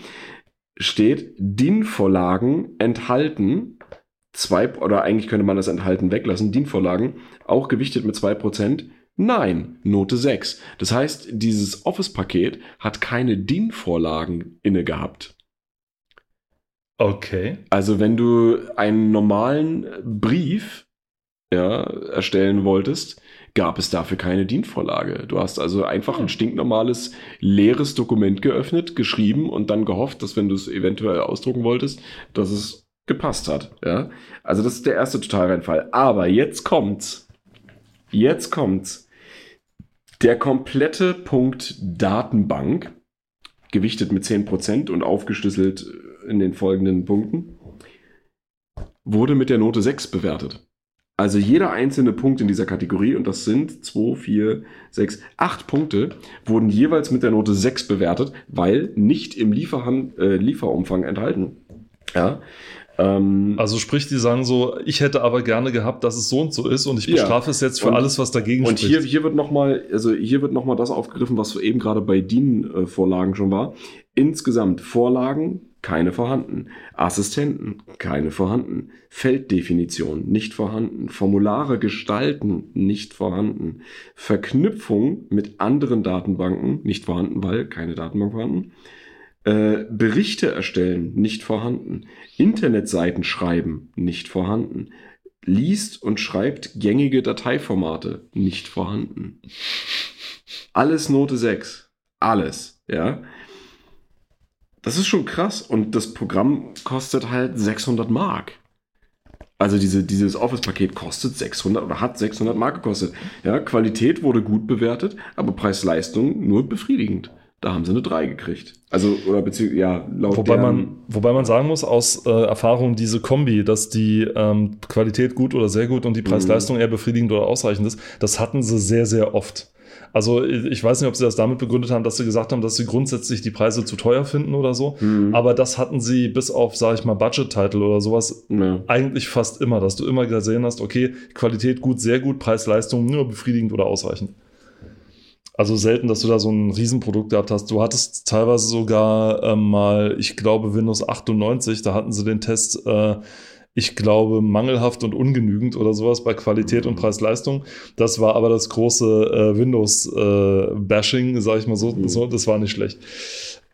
steht DIN-Vorlagen enthalten, zwei, oder eigentlich könnte man das enthalten weglassen, DIN-Vorlagen, auch gewichtet mit 2%. Nein, Note 6. Das heißt, dieses Office-Paket hat keine DIN-Vorlagen inne gehabt. Okay. Also wenn du einen normalen Brief ja, erstellen wolltest, gab es dafür keine DIN-Vorlage. Du hast also einfach ein stinknormales, leeres Dokument geöffnet, geschrieben und dann gehofft, dass wenn du es eventuell ausdrucken wolltest, dass es gepasst hat. Ja? Also das ist der erste Totalreinfall. Aber jetzt kommt's. Jetzt kommt's. Der komplette Punkt Datenbank, gewichtet mit 10% und aufgeschlüsselt in den folgenden Punkten, wurde mit der Note 6 bewertet. Also jeder einzelne Punkt in dieser Kategorie, und das sind 2, 4, 6, 8 Punkte, wurden jeweils mit der Note 6 bewertet, weil nicht im Lieferhand, äh, Lieferumfang enthalten. Ja. Ähm, Also sprich, die sagen so, ich hätte aber gerne gehabt, dass es so und so ist und ich Ja. bestrafe es jetzt für Und- alles, was dagegen und spricht. hier, hier wird nochmal, also hier wird noch mal das aufgegriffen, was eben gerade bei DIN-Vorlagen schon war. Insgesamt Vorlagen, keine vorhanden. Assistenten, keine vorhanden. Felddefinition, nicht vorhanden. Formulare gestalten, nicht vorhanden. Verknüpfung mit anderen Datenbanken, nicht vorhanden, weil keine Datenbank vorhanden. Äh, Berichte erstellen, nicht vorhanden. Internetseiten schreiben, nicht vorhanden. Liest und schreibt gängige Dateiformate, nicht vorhanden. Alles Note 6. Alles, ja. Das ist schon krass. Und das Programm kostet halt 600 Mark. Also diese, dieses Office-Paket kostet 600 oder hat 600 Mark gekostet. Ja, Qualität wurde gut bewertet, aber Preis-Leistung nur befriedigend. Da haben sie eine 3 gekriegt. Also, oder beziehungsweise, ja, laut Wobei man, wobei man sagen muss, aus äh, Erfahrung, diese Kombi, dass die ähm, Qualität gut oder sehr gut und die Mhm. Preis-Leistung eher befriedigend oder ausreichend ist, das hatten sie sehr, sehr oft. Also ich weiß nicht, ob sie das damit begründet haben, dass sie gesagt haben, dass sie grundsätzlich die Preise zu teuer finden oder so. Mhm. Aber das hatten sie bis auf, sage ich mal, Budget-Title oder sowas ja. eigentlich fast immer, dass du immer gesehen hast, okay, Qualität gut, sehr gut, Preis-Leistung nur befriedigend oder ausreichend. Also selten, dass du da so ein Riesenprodukt gehabt hast. Du hattest teilweise sogar ähm, mal, ich glaube, Windows 98, da hatten sie den Test, äh, ich glaube, mangelhaft und ungenügend oder sowas bei Qualität und Preis-Leistung. Das war aber das große äh, Windows-Bashing, sage ich mal so, Mhm. so. Das war nicht schlecht.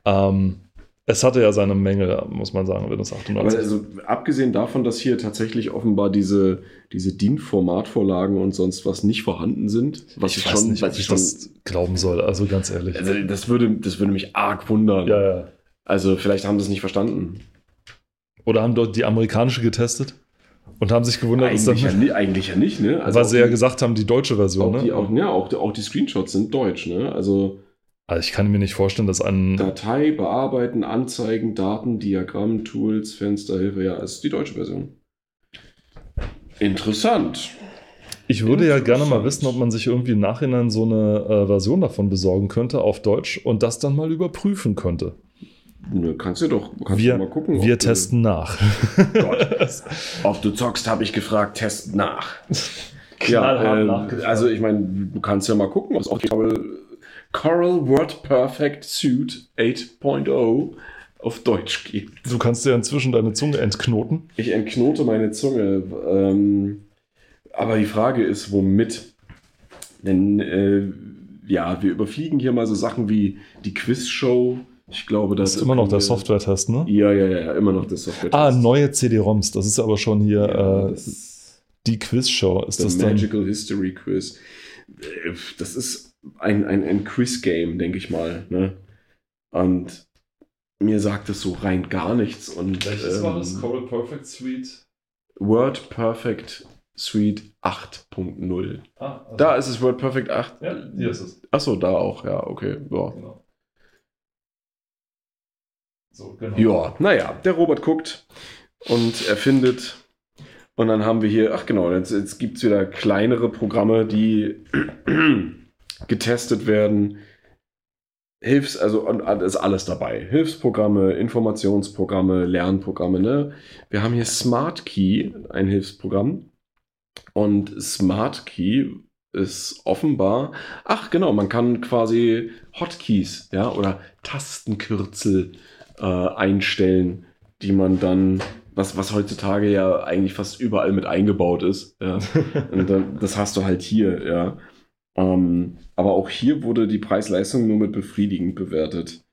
Ähm, es hatte ja seine Menge, muss man sagen, Windows Aber 98. also, abgesehen davon, dass hier tatsächlich offenbar diese, diese DIN-Formatvorlagen und sonst was nicht vorhanden sind, was ich, weiß schon, nicht, was ich ich schon, das glauben soll, also ganz ehrlich. also das würde, das würde mich arg wundern. ja, ja. Also vielleicht haben sie es nicht verstanden. Oder haben dort die amerikanische getestet und haben sich gewundert, dass Eigentlich ja, dann, ni- eigentlich ja nicht, ne? weil auch sie ja die- gesagt haben, die deutsche Version. auch, die, Ne? auch, ja, auch, auch die Screenshots sind deutsch, ne? Also Also ich kann mir nicht vorstellen, dass ein Datei, bearbeiten, Anzeigen, Daten, Diagramm, Tools, Fensterhilfe, ja, ist die deutsche Version. Interessant. Ich würde ja gerne mal Interessant. wissen, ob man sich irgendwie im Nachhinein so eine äh, Version davon besorgen könnte auf Deutsch und das dann mal überprüfen könnte. Ne, kannst du doch kannst Wir, du mal gucken. wir ob du- testen nach. Gott. Ob du zockst, habe ich gefragt, test nach. Ja, äh, nachgefragt. also ich meine, du kannst ja mal gucken, was auf Coral, Coral Word Perfect Suit 8.0 auf Deutsch gibt. Du kannst dir inzwischen deine Zunge entknoten. Ich entknote meine Zunge. Ähm, aber die Frage ist, womit? Denn äh, ja, wir überfliegen hier mal so Sachen wie die Quizshow. Ich glaube, das Das ist immer noch der Software-Test, ne? Ja, ja, ja, immer noch der Software. Ah, neue CD-ROMs. Das ist aber schon hier Ja, äh, das, die Quizshow. Ist das das dann? Magical History Quiz. Das ist ein, ein, ein Quiz-Game, denke ich mal. Ne? Und mir sagt es so rein gar nichts. Und, ähm, Coral Perfect Suite. Word Perfect Suite 8.0. Ah, also- Da ist es Word Perfect 8. Ja, hier ist es. Achso, da auch, ja, okay. Ja. Genau. So, genau. ja, naja, der Robert guckt und erfindet. Und dann haben wir hier, ach genau, jetzt, jetzt gibt es wieder kleinere Programme, die getestet werden. Hilfs, also ist alles dabei. Hilfsprogramme, Informationsprogramme, Lernprogramme. Ne? Wir haben hier Smart Key, ein Hilfsprogramm. Und Smart Key ist offenbar, ach genau, man kann quasi Hotkeys, ja, oder Tastenkürzel äh, einstellen, die man dann, was, was heutzutage ja eigentlich fast überall mit eingebaut ist. Ja. Dann, das hast du halt hier, ja. Ähm, aber auch hier wurde die Preis-Leistung nur mit befriedigend bewertet.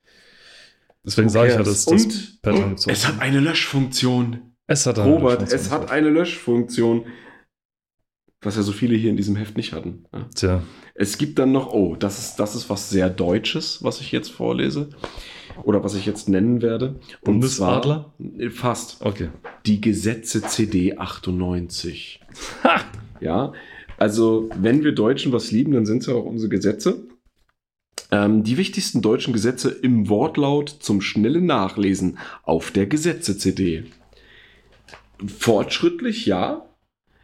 Deswegen sage ich ja, dass das und, und es hat eine Löschfunktion. Es hat eine Robert, Löschfunktion. es hat eine Löschfunktion, was ja so viele hier in diesem Heft nicht hatten. Ja. Tja, Es gibt dann noch, oh, das ist, das ist was sehr Deutsches, was ich jetzt vorlese. Oder was ich jetzt nennen werde. Und Bundesadler? zwar- Fast. okay. Die Gesetze CD 98. Ja, also wenn wir Deutschen was lieben, dann sind es ja auch unsere Gesetze. Ähm, die wichtigsten deutschen Gesetze im Wortlaut zum schnellen Nachlesen auf der Gesetze-CD. Fortschrittlich, ja.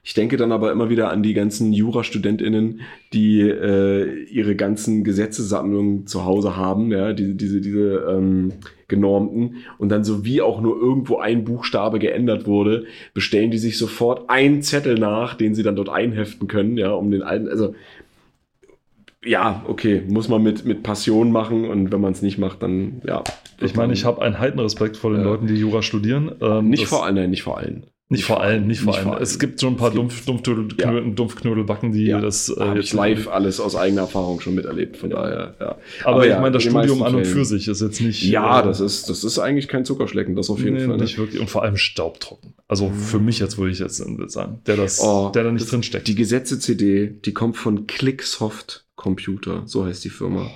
Ich denke dann aber immer wieder an die ganzen JurastudentInnen, die äh, ihre ganzen Gesetzesammlungen zu Hause haben, ja, diese, diese, diese ähm, genormten, und dann so wie auch nur irgendwo ein Buchstabe geändert wurde, bestellen die sich sofort einen Zettel nach, den sie dann dort einheften können, ja, um den alten, also ja, okay, muss man mit, mit Passion machen und wenn man es nicht macht, dann ja. Ich meine, ich habe einen Heidenrespekt vor den Ja. Leuten, die Jura studieren. Ähm, nicht vor allen, nein, nicht vor allen. Nicht vor allem, nicht vor Nicht allem. vor allem. Es gibt schon ein paar gibt- Dumpf. Dumpfknödelbacken, die Ja, das äh, Habe ich live alles aus eigener Erfahrung schon miterlebt, von daher, ja. Aber, ja, ich meine, das Studium an und für sich ist jetzt nicht. Ja, äh, das ist, das ist eigentlich kein Zuckerschlecken, das auf jeden nee, Fall. ne? nicht wirklich. Und vor allem staubtrocken. Also für mich jetzt würde ich jetzt sagen, der, das, Oh, der da nicht das- drin steckt. Die Gesetze-CD, die kommt von Clicksoft Computer, so heißt die Firma.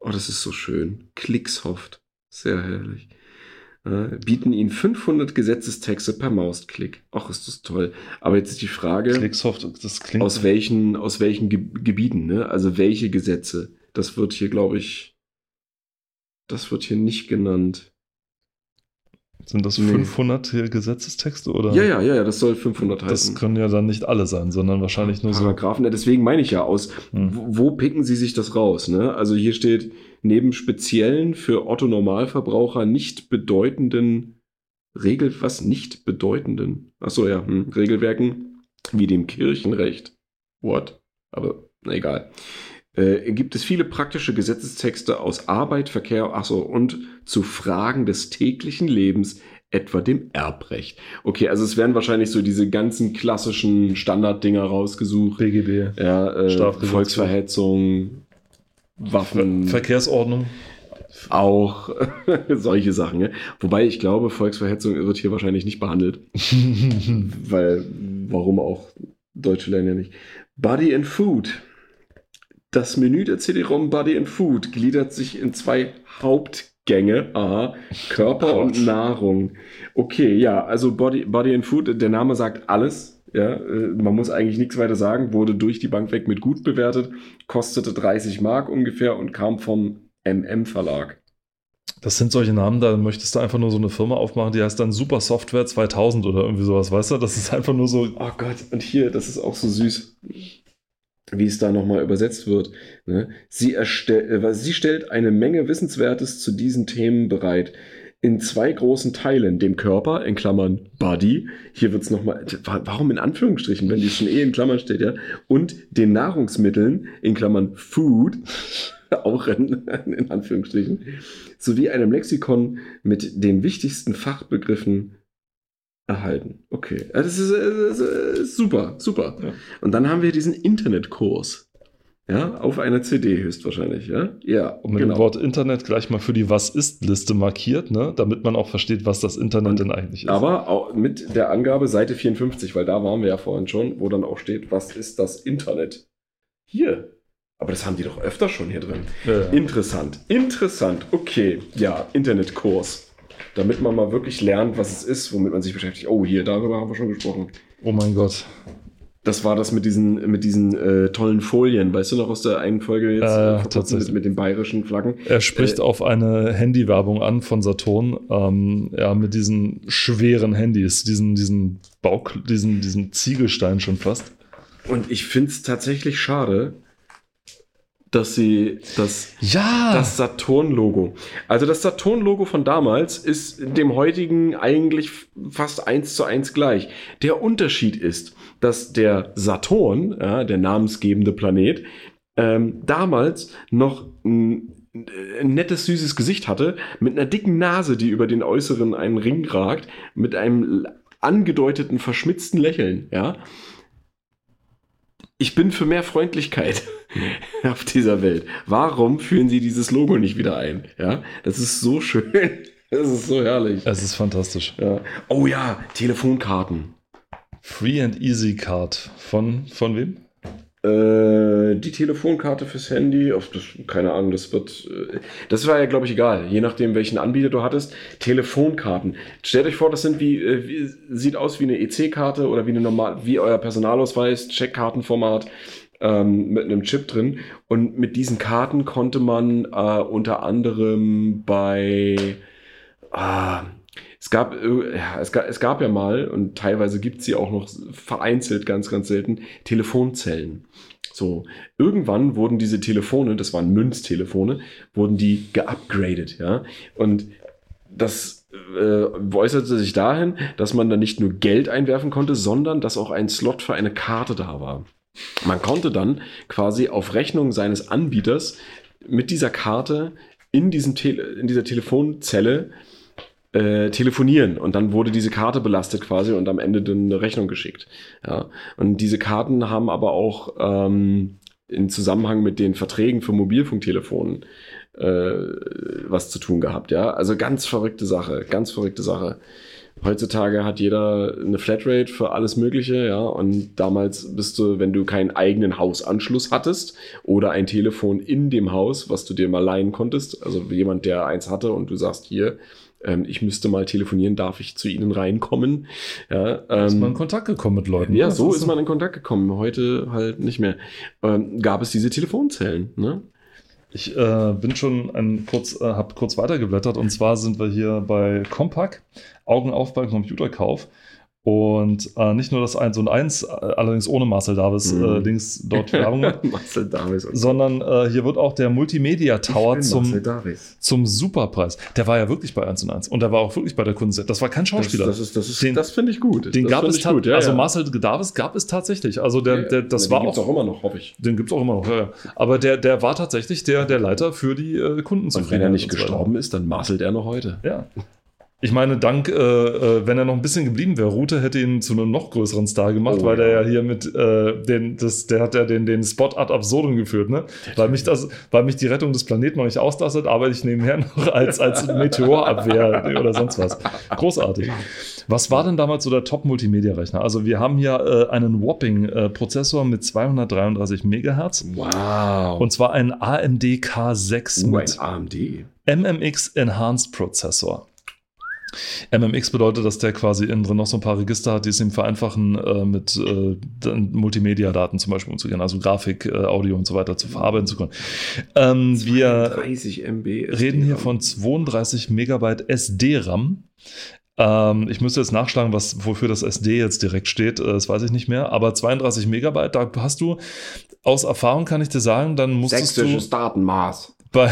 Oh, das ist so schön. Clicksoft, sehr herrlich. Äh, bieten Ihnen 500 Gesetzestexte per Mausklick. Ach, ist das toll. Aber jetzt ist die Frage, Clicksoft, das klingt. aus welchen, aus welchen Ge Gebieten, ne? Also welche Gesetze? Das wird hier, glaube ich, das wird hier nicht genannt. sind das Nee. 500 hier Gesetzestexte oder? Ja, ja, ja, ja, das soll 500 Das heißen. können ja dann nicht alle sein, sondern wahrscheinlich nur so. Paragraphen, ja, deswegen meine ich ja aus, Hm. wo, wo picken Sie sich das raus? Ne? Also hier steht, neben speziellen für Otto Normalverbraucher nicht bedeutenden Regel, was nicht bedeutenden, achso ja, hm, Regelwerken wie dem Kirchenrecht. What? Aber na egal. Äh, gibt es viele praktische Gesetzestexte aus Arbeit, Verkehr, achso, und zu Fragen des täglichen Lebens, etwa dem Erbrecht. Okay, also es werden wahrscheinlich so diese ganzen klassischen Standarddinger rausgesucht. BGB. Ja, äh. Volksverhetzung, Waffen, Verkehrsordnung. auch solche Sachen. Ne? Wobei ich glaube, Volksverhetzung wird hier wahrscheinlich nicht behandelt, weil warum auch? Deutsche lernen ja nicht. Body and Food. Das Menü der CD-ROM Body and Food gliedert sich in zwei Hauptgänge. Aha, Körper Oh und. Nahrung. Okay, ja, also Body, Body and Food, der Name sagt alles. Ja, äh, man muss eigentlich nichts weiter sagen, wurde durch die Bank weg mit gut bewertet, kostete 30 Mark ungefähr und kam vom MM Verlag. Das sind solche Namen, da möchtest du einfach nur so eine Firma aufmachen, die heißt dann Super Software 2000 oder irgendwie sowas, weißt du? Das ist einfach nur so. Oh Gott, und hier, das ist auch so süß, wie es da nochmal übersetzt wird. Ne? Sie, erstell, äh, sie stellt eine Menge Wissenswertes zu diesen Themen bereit. In zwei großen Teilen, dem Körper, in Klammern Body, hier wird es nochmal, warum in Anführungsstrichen, wenn die schon eh in Klammern steht, ja, und den Nahrungsmitteln, in Klammern Food, auch in, in Anführungsstrichen, sowie einem Lexikon mit den wichtigsten Fachbegriffen erhalten. Okay, das ist, das ist super, super. Ja. Und dann haben wir diesen Internetkurs. Ja, auf einer CD höchstwahrscheinlich, ja? Ja, Und mit dem Wort Internet gleich mal für die Was ist-Liste markiert, ne? damit man auch versteht, was das Internet denn eigentlich ist. Aber auch mit der Angabe Seite 54, weil da waren wir ja vorhin schon, wo dann auch steht, was ist das Internet? Hier. Aber das haben die doch öfter schon hier drin. ja, ja. Interessant, interessant. Okay, ja, Internetkurs. Damit man mal wirklich lernt, was es ist, womit man sich beschäftigt. Oh, hier, darüber haben wir schon gesprochen. Oh mein Gott. Das war das mit diesen, mit diesen äh, tollen Folien. Weißt du noch aus der einen Folge jetzt? Äh, kurzem tatsächlich. mit, mit den bayerischen Flaggen. Er spricht Äh, auf eine Handywerbung an von Saturn, ähm, ja, mit diesen schweren Handys, diesen, diesen Bau, diesen, diesen Ziegelstein schon fast. Und ich finde es tatsächlich schade, dass sie das Ja! Das Saturn-Logo. Also das Saturn-Logo von damals ist dem heutigen eigentlich fast eins zu eins gleich. Der Unterschied ist, dass der Saturn, ja, der namensgebende Planet, ähm, damals noch ein, ein nettes, süßes Gesicht hatte, mit einer dicken Nase, die über den äußeren einen Ring ragt, mit einem angedeuteten, verschmitzten Lächeln, ja. Ich bin für mehr Freundlichkeit auf dieser Welt. Warum führen sie dieses Logo nicht wieder ein? Ja, das ist so schön. Das ist so herrlich. Es ist fantastisch. Ja. Oh ja, Telefonkarten. Free and Easy Card. Von, von wem? Äh, die Telefonkarte fürs Handy, auf das, keine Ahnung, das wird, äh, das war ja, glaube ich, egal, je nachdem, welchen Anbieter du hattest. Telefonkarten. Stellt euch vor, das sind wie, äh, wie sieht aus wie eine EC-Karte oder wie eine normal, wie euer Personalausweis, Checkkartenformat ähm, mit einem Chip drin. Und mit diesen Karten konnte man äh, unter anderem bei Ah, es gab, ja, es gab, es gab ja mal, und teilweise gibt es sie auch noch vereinzelt, ganz, ganz selten, Telefonzellen. So, irgendwann wurden diese Telefone, das waren Münztelefone, wurden die geupgradet, ja. Und das äh, äußerte sich dahin, dass man da nicht nur Geld einwerfen konnte, sondern dass auch ein Slot für eine Karte da war. Man konnte dann quasi auf Rechnung seines Anbieters mit dieser Karte in, diesem Tele in dieser Telefonzelle äh, telefonieren und dann wurde diese Karte belastet quasi und am Ende dann eine Rechnung geschickt. Ja. Und diese Karten haben aber auch ähm, in Zusammenhang mit den Verträgen für Mobilfunktelefonen äh, was zu tun gehabt. Ja, also ganz verrückte Sache, ganz verrückte Sache. Heutzutage hat jeder eine Flatrate für alles Mögliche, ja. Und damals bist du, wenn du keinen eigenen Hausanschluss hattest oder ein Telefon in dem Haus, was du dir mal leihen konntest, also jemand, der eins hatte und du sagst hier, ähm, ich müsste mal telefonieren, darf ich zu Ihnen reinkommen? Ja, Ist ähm, man in Kontakt gekommen mit Leuten. ja, ne? so ist man in Kontakt gekommen. Heute halt nicht mehr. Ähm, gab es diese Telefonzellen, ne? Ich äh, bin schon ein kurz, äh, habe kurz weitergeblättert und zwar sind wir hier bei Compaq, Augen auf beim Computerkauf. Und äh, nicht nur das 1 und 1, äh, allerdings ohne Marcel Davis Mhm. äh, links dort Werbung macht, Marcel Davis. sondern äh, hier wird auch der Multimedia Tower zum, zum Superpreis. Der war ja wirklich bei 1 und 1 und der war auch wirklich bei der Kunst. Das war kein Das, Schauspieler. das, ist, das, ist, Den- das finde ich gut. den das gab es tatsächlich. ja, also ja. Marcel Davis gab es tatsächlich. Also der, der, das ja, war den gibt's auch. auch immer noch, hoffe ich. Den gibt es auch immer noch, ja, ja. Aber der, der war tatsächlich der, der Leiter für die äh, Kunden. Und wenn er nicht gestorben ist, dann marselt er noch heute. Ja. Ich meine, dank, äh, äh, wenn er noch ein bisschen geblieben wäre, Rute hätte ihn zu einem noch größeren Star gemacht, Oh, weil ja. der ja hier mit, äh, den, das, der hat ja den, den Spot ad absurdum geführt, ne? Weil mich, das, weil mich die Rettung des Planeten noch nicht auslastet, arbeite ich nebenher noch als, als Meteorabwehr oder sonst was. Großartig. Was war denn damals so der Top-Multimedia-Rechner? Also wir haben hier äh, einen Whopping-Prozessor mit 233 Megahertz Wow. und zwar einen AMD K6 uh, mit AMD. MMX Enhanced Prozessor. MMX bedeutet, dass der quasi innen drin noch so ein paar Register hat, die es ihm vereinfachen, äh, mit äh, Multimedia-Daten zum Beispiel umzugehen, also Grafik, äh, Audio und so weiter zu verarbeiten zu können. Ähm, wir 30 MB. reden hier von 32 Megabyte SD-RAM. Ähm, ich müsste jetzt nachschlagen, was, wofür das SD jetzt direkt steht. äh, Das weiß ich nicht mehr. Aber 32 Megabyte, da hast du, aus Erfahrung kann ich dir sagen, dann musstest du sächsisches Datenmaß. bei,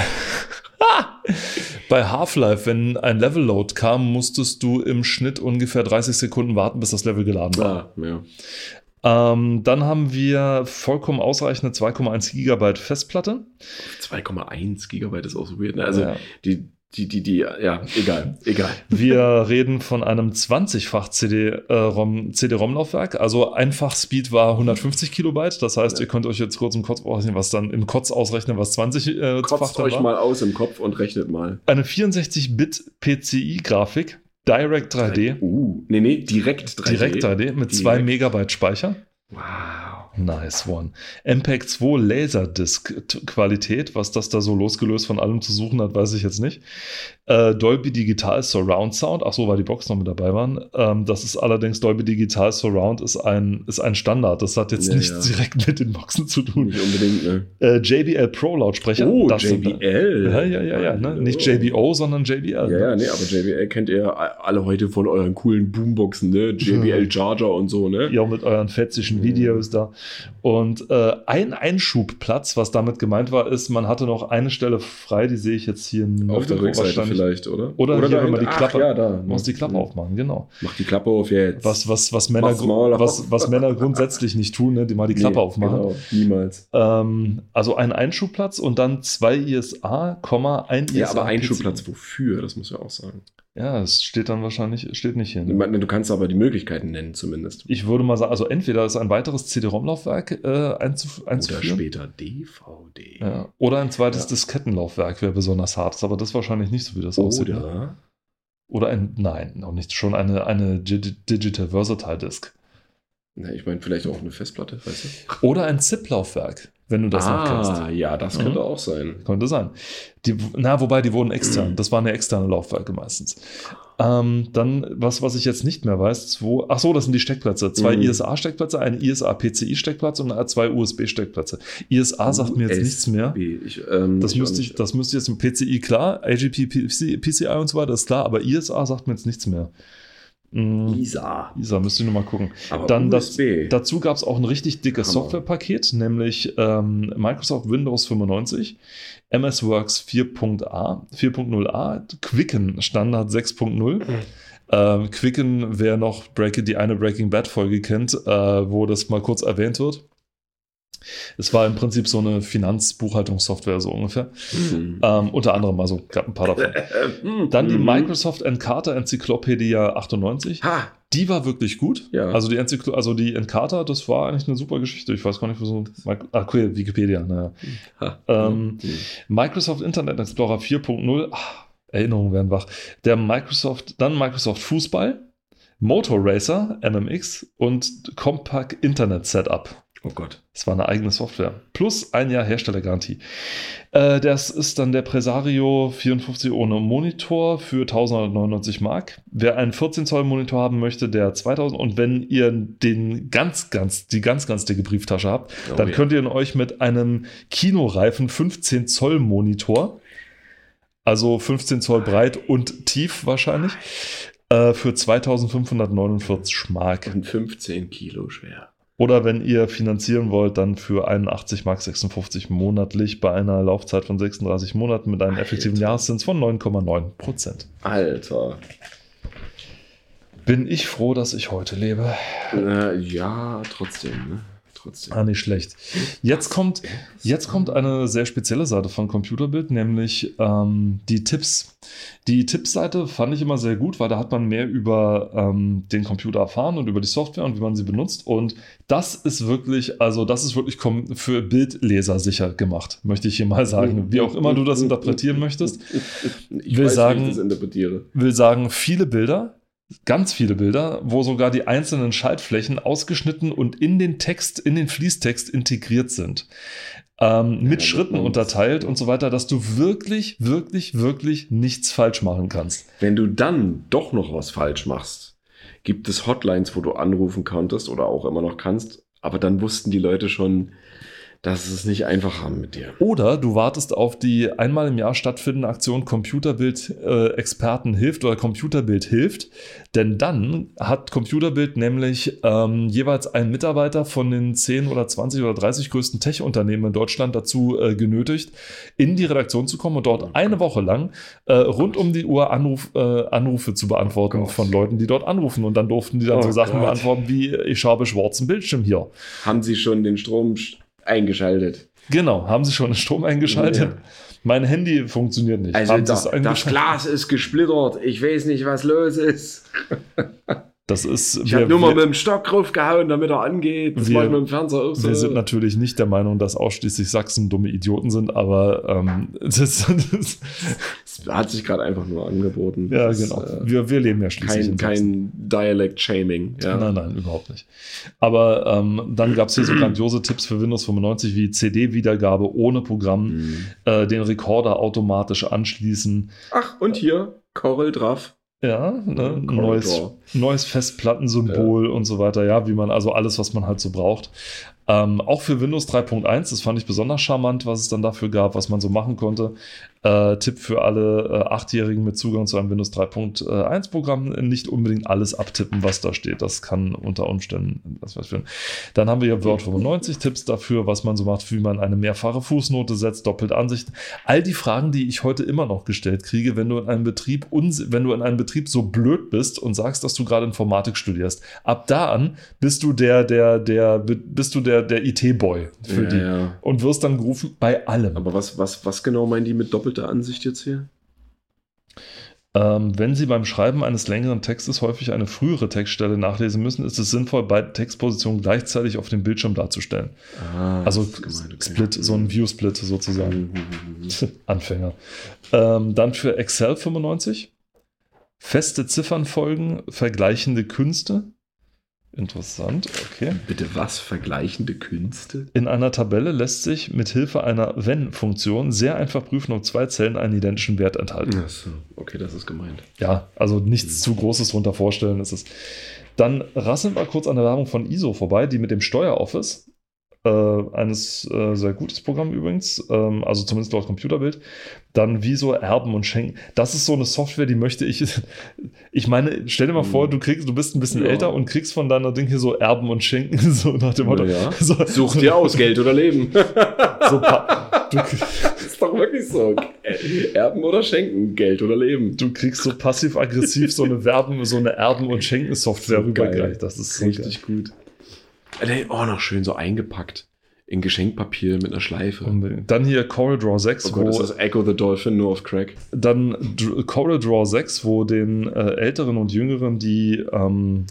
Bei Half-Life, wenn ein Level-Load kam, musstest du im Schnitt ungefähr 30 Sekunden warten, bis das Level geladen war. Ah, ja. Ähm, dann haben wir vollkommen ausreichende 2,1 Gigabyte Festplatte. 2,1 Gigabyte ist auch so weird. Ne? Also Ja. die, die, die, die, ja, egal, egal. Wir reden von einem 20-fach CD-ROM CD-ROM-Laufwerk. Also einfach Speed war 150 Kilobyte. Das heißt, ihr könnt euch jetzt kurz im Kotz ausrechnen, was dann im Kotz ausrechnen, was 20 äh, Kotzt euch war. mal aus im Kopf und rechnet mal. Eine 64-Bit PCI-Grafik, Direct 3D, Uh, nee, nee, direkt 3D. Direkt 3D mit 2 Direkt. Megabyte Speicher. Wow. Nice one. MPEG 2 Laserdisc-Qualität, was das da so losgelöst von allem zu suchen hat, weiß ich jetzt nicht. Äh, Dolby Digital Surround Sound, ach so, weil die Box noch mit dabei waren. Ähm, das ist allerdings Dolby Digital Surround ist ein, ist ein Standard. Das hat jetzt Ja, nichts ja. direkt mit den Boxen zu tun. Nicht unbedingt, ne? Äh, JBL Pro Lautsprecher. Oh, das JBL. Ja, ja, ja, ja. Ne? Nicht JBO, sondern JBL. Ja, ne? ja, nee, aber JBL kennt ihr alle heute von euren coolen Boomboxen, ne? JBL Charger und so, ne? Auch mit euren fetzischen Videos da. Und äh, ein Einschubplatz, was damit gemeint war, ist, man hatte noch eine Stelle frei, die sehe ich jetzt hier Auf der Rückseite vielleicht, oder? Oder hier, wenn man die Klappe- Ach, ja, da. Muss die Klappe Ja. aufmachen, genau. Mach die Klappe auf jetzt. Was, was, was, Männer, was, was Männer grundsätzlich nicht tun, ne? die mal die Klappe Nee, aufmachen. Genau, niemals. Ähm, also ein Einschubplatz und dann zwei ISA, ein ISA. Ja, aber. Einschubplatz wofür? Das muss ja auch sagen. Ja, es steht dann wahrscheinlich, steht nicht. Ich Ne? Du kannst aber die Möglichkeiten nennen, zumindest. Ich würde mal sagen, also entweder ist ein weiteres CD-ROM-Laufwerk äh, einzuf Oder einzuführen. später DVD. Ja. Oder ein zweites Ja. Diskettenlaufwerk wäre besonders hart, ist aber das wahrscheinlich nicht so, wie das aussieht. Ne? Oder Oder ein, nein, noch nicht, schon eine, eine Digi- Digital Versatile Disk. Na, ich meine, vielleicht auch eine Festplatte, weißt du? Oder ein ZIP-Laufwerk, wenn du das noch kennst. ah, ja, das Mhm. könnte auch sein. Könnte sein. Die, na, wobei, die wurden extern. Das waren ja externe Laufwerke meistens. Ähm, dann, was, was ich jetzt nicht mehr weiß, zwei, ach so, das sind die Steckplätze. Zwei Mhm. ISA-Steckplätze, ein ISA-PCI-Steckplatz und zwei USB-Steckplätze. ISA sagt mir jetzt nichts mehr. Ich, ähm, Das ich müsste ich, das müsste jetzt im PCI klar, AGP, PC, PCI und so weiter ist klar, aber ISA sagt mir jetzt nichts mehr. Mm, ISA. ISA, müsste ich nochmal gucken. Aber Dann das, dazu gab es auch ein richtig dickes. Softwarepaket, nämlich ähm, Microsoft Windows 95, MS Works 4.a, 4.0a, Quicken Standard 6.0. Ähm, Quicken, wer noch Break, die eine Breaking Bad Folge kennt, äh, wo das mal kurz erwähnt wird. Es war im Prinzip so eine Finanzbuchhaltungssoftware, so ungefähr. Hm. Ähm, unter anderem, also gab ein paar davon. Hm, Dann die mhm. Microsoft Encarta Enzyklopädia 98. Ha! Die war wirklich gut. Ja. Also die Enzyklo also die Encarta, das war eigentlich eine super Geschichte. Ich weiß gar nicht, wieso. Mic- Ah, okay, Wikipedia, naja. Ähm, Hm. Microsoft Internet Explorer 4.0. Ah, Erinnerungen werden wach. Der Microsoft, dann Microsoft Fußball, Motor Racer, MMX und Compaq Internet Setup. Oh Gott. Das war eine eigene Software. Plus ein Jahr Herstellergarantie. Äh, das ist dann der Presario 54 ohne Monitor für 1199 Mark. Wer einen 14 Zoll Monitor haben möchte, der 2000. Und wenn ihr den ganz, ganz, die ganz, ganz dicke Brieftasche habt, Oh dann ja. könnt ihr ihn euch mit einem Kinoreifen 15 Zoll Monitor, also 15 Zoll breit und tief wahrscheinlich, äh, für 2549 Mark. Und 15 Kilo schwer. Oder wenn ihr finanzieren wollt, dann für 81 Mark 56 monatlich bei einer Laufzeit von 36 Monaten mit einem effektiven Alter. Jahreszins von 9,9 Prozent. Alter. Bin ich froh, dass ich heute lebe. Äh, ja, trotzdem, ne? Trotzdem. Ah, nicht schlecht. Jetzt kommt, jetzt kommt eine sehr spezielle Seite von Computerbild, nämlich ähm, die Tipps. Die Tippsseite fand ich immer sehr gut, weil da hat man mehr über ähm, den Computer erfahren und über die Software und wie man sie benutzt. Und das ist wirklich, also das ist wirklich für Bildleser sicher gemacht, möchte ich hier mal sagen. Wie auch immer du das interpretieren möchtest. Ich will weiß, sagen- ich das interpretiere. will sagen, viele Bilder, ganz viele Bilder, wo sogar die einzelnen Schaltflächen ausgeschnitten und in den Text, in den Fließtext integriert sind. Ähm, mit Schritten unterteilt und so weiter, dass du wirklich, wirklich, wirklich nichts falsch machen kannst. Wenn du dann doch noch was falsch machst, gibt es Hotlines, wo du anrufen konntest oder auch immer noch kannst, aber dann wussten die Leute schon, dass es nicht einfach haben mit dir. Oder du wartest auf die einmal im Jahr stattfindende Aktion Computerbild-Experten hilft oder Computerbild hilft. Denn dann hat Computerbild nämlich ähm, jeweils einen Mitarbeiter von den 10 oder 20 oder 30 größten Tech-Unternehmen in Deutschland dazu äh, genötigt, in die Redaktion zu kommen und dort eine Woche lang äh, rund um die Uhr Anruf, äh, Anrufe zu beantworten Oh von Leuten, die dort anrufen. Und dann durften die dann Oh so Sachen Gott. beantworten wie, ich habe schwarzen Bildschirm hier. Haben sie schon den Strom eingeschaltet? Genau, haben sie schon den Strom eingeschaltet? Ja. Mein Handy funktioniert nicht. Also da, das? Glas ist gesplittert. Ich weiß nicht, was los ist. Das ist. Ich habe nur mal mit dem Stock draufgehauen, damit er angeht. Das Wir- mache ich mit dem Fernseher auch so. Wir sind natürlich nicht der Meinung, dass ausschließlich Sachsen dumme Idioten sind, aber ähm, das, das, Es hat sich gerade einfach nur angeboten. ja, Das genau. äh, wir, wir leben ja schließlich kein kein Dialect-Shaming. Ja. Nein, nein, überhaupt nicht. Aber ähm, dann gab es hier so grandiose Tipps für Windows 95 wie CD-Wiedergabe ohne Programm, Mhm. äh, den Rekorder automatisch anschließen. Ach, und hier, Corel Draff. Ja, ne, neues, neues Festplattensymbol und so weiter. Ja, wie man also alles, was man halt so braucht. Ähm, auch für Windows 3.1, das fand ich besonders charmant, was es dann dafür gab, was man so machen konnte. Äh, Tipp für alle äh, Achtjährigen mit Zugang zu einem Windows 3.1 Programm, nicht unbedingt alles abtippen, was da steht. Das kann unter Umständen das was führen. Dann haben wir hier Word 95 Tipps dafür, was man so macht, wie man eine mehrfache Fußnote setzt, doppelte Ansicht. All die Fragen, die ich heute immer noch gestellt kriege, wenn du in einem Betrieb wenn du in einem Betrieb so blöd bist und sagst, dass du gerade Informatik studierst. Ab da an bist du der, der, der, bist du der, der IT-Boy für Ja, die. ja. Und wirst dann gerufen bei allem. Aber was, was, was genau meinen die mit doppelter Ansicht jetzt hier? Ähm, wenn Sie beim Schreiben eines längeren Textes häufig eine frühere Textstelle nachlesen müssen, ist es sinnvoll, beide Textpositionen gleichzeitig auf dem Bildschirm darzustellen. Ah, Also okay. Split, so ein View-Split sozusagen. Mhm, mhm, mhm. Anfänger. Ähm, dann für Excel 95. Feste Ziffernfolgen, vergleichende Künste. Interessant, okay. Bitte was? Vergleichende Künste? In einer Tabelle lässt sich mit Hilfe einer Wenn-Funktion sehr einfach prüfen, ob zwei Zellen einen identischen Wert enthalten. Achso, okay, das ist gemeint. Ja, also nichts zu Großes drunter vorstellen. ist es. Dann rasseln wir kurz an der Werbung von ISO vorbei, die mit dem Steueroffice, äh, eines äh, sehr gutes Programm übrigens, ähm, also zumindest laut Computerbild, dann Viso Erben und Schenken. Das ist so eine Software, die möchte ich. Ich meine, stell dir mal vor, du kriegst, du bist ein bisschen Ja. älter und kriegst von deiner Ding hier so Erben und Schenken, so nach dem Motto. Ja. So, Such dir aus, Geld oder Leben. So, du, Das ist doch wirklich so. Erben oder schenken, Geld oder Leben. du kriegst so passiv-aggressiv so eine Werben, so eine Erben- und Schenken-Software So geil. rübergereicht. Das ist so Richtig gut. Alter, Oh, noch schön so eingepackt. In Geschenkpapier mit einer Schleife. Unbedingt. Dann hier CorelDRAW 6, oh Gott, ist wo das Echo the Dolphin nur auf Crack? dann Dr- CorelDRAW 6, wo den äh, Älteren und Jüngeren die ähm,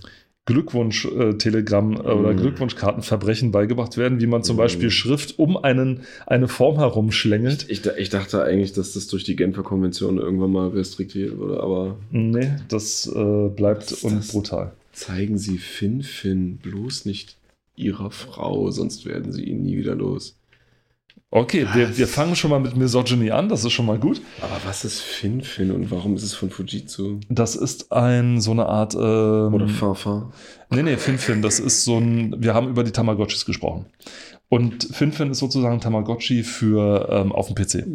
Glückwunsch-Telegramm äh, oder Mm. Glückwunschkartenverbrechen beigebracht werden, wie man zum Mm. Beispiel Schrift um einen, eine Form herumschlängelt. Ich, ich dachte eigentlich, dass das durch die Genfer Konvention irgendwann mal restriktiert wurde, aber Nee, das äh, bleibt ist das? brutal. zeigen Sie Finn Finn bloß nicht Ihrer Frau, sonst werden Sie ihn nie wieder los. Okay, wir, wir fangen schon mal mit Misogyny an, das ist schon mal gut. Aber was ist Finn und warum ist es von Fujitsu? Das ist ein so eine Art. Ähm, Oder Fafa? Nee, nee, Finfin, das ist so ein. Wir haben über die Tamagotchis gesprochen. Und Finfin ist sozusagen Tamagotchi für ähm, auf dem PC.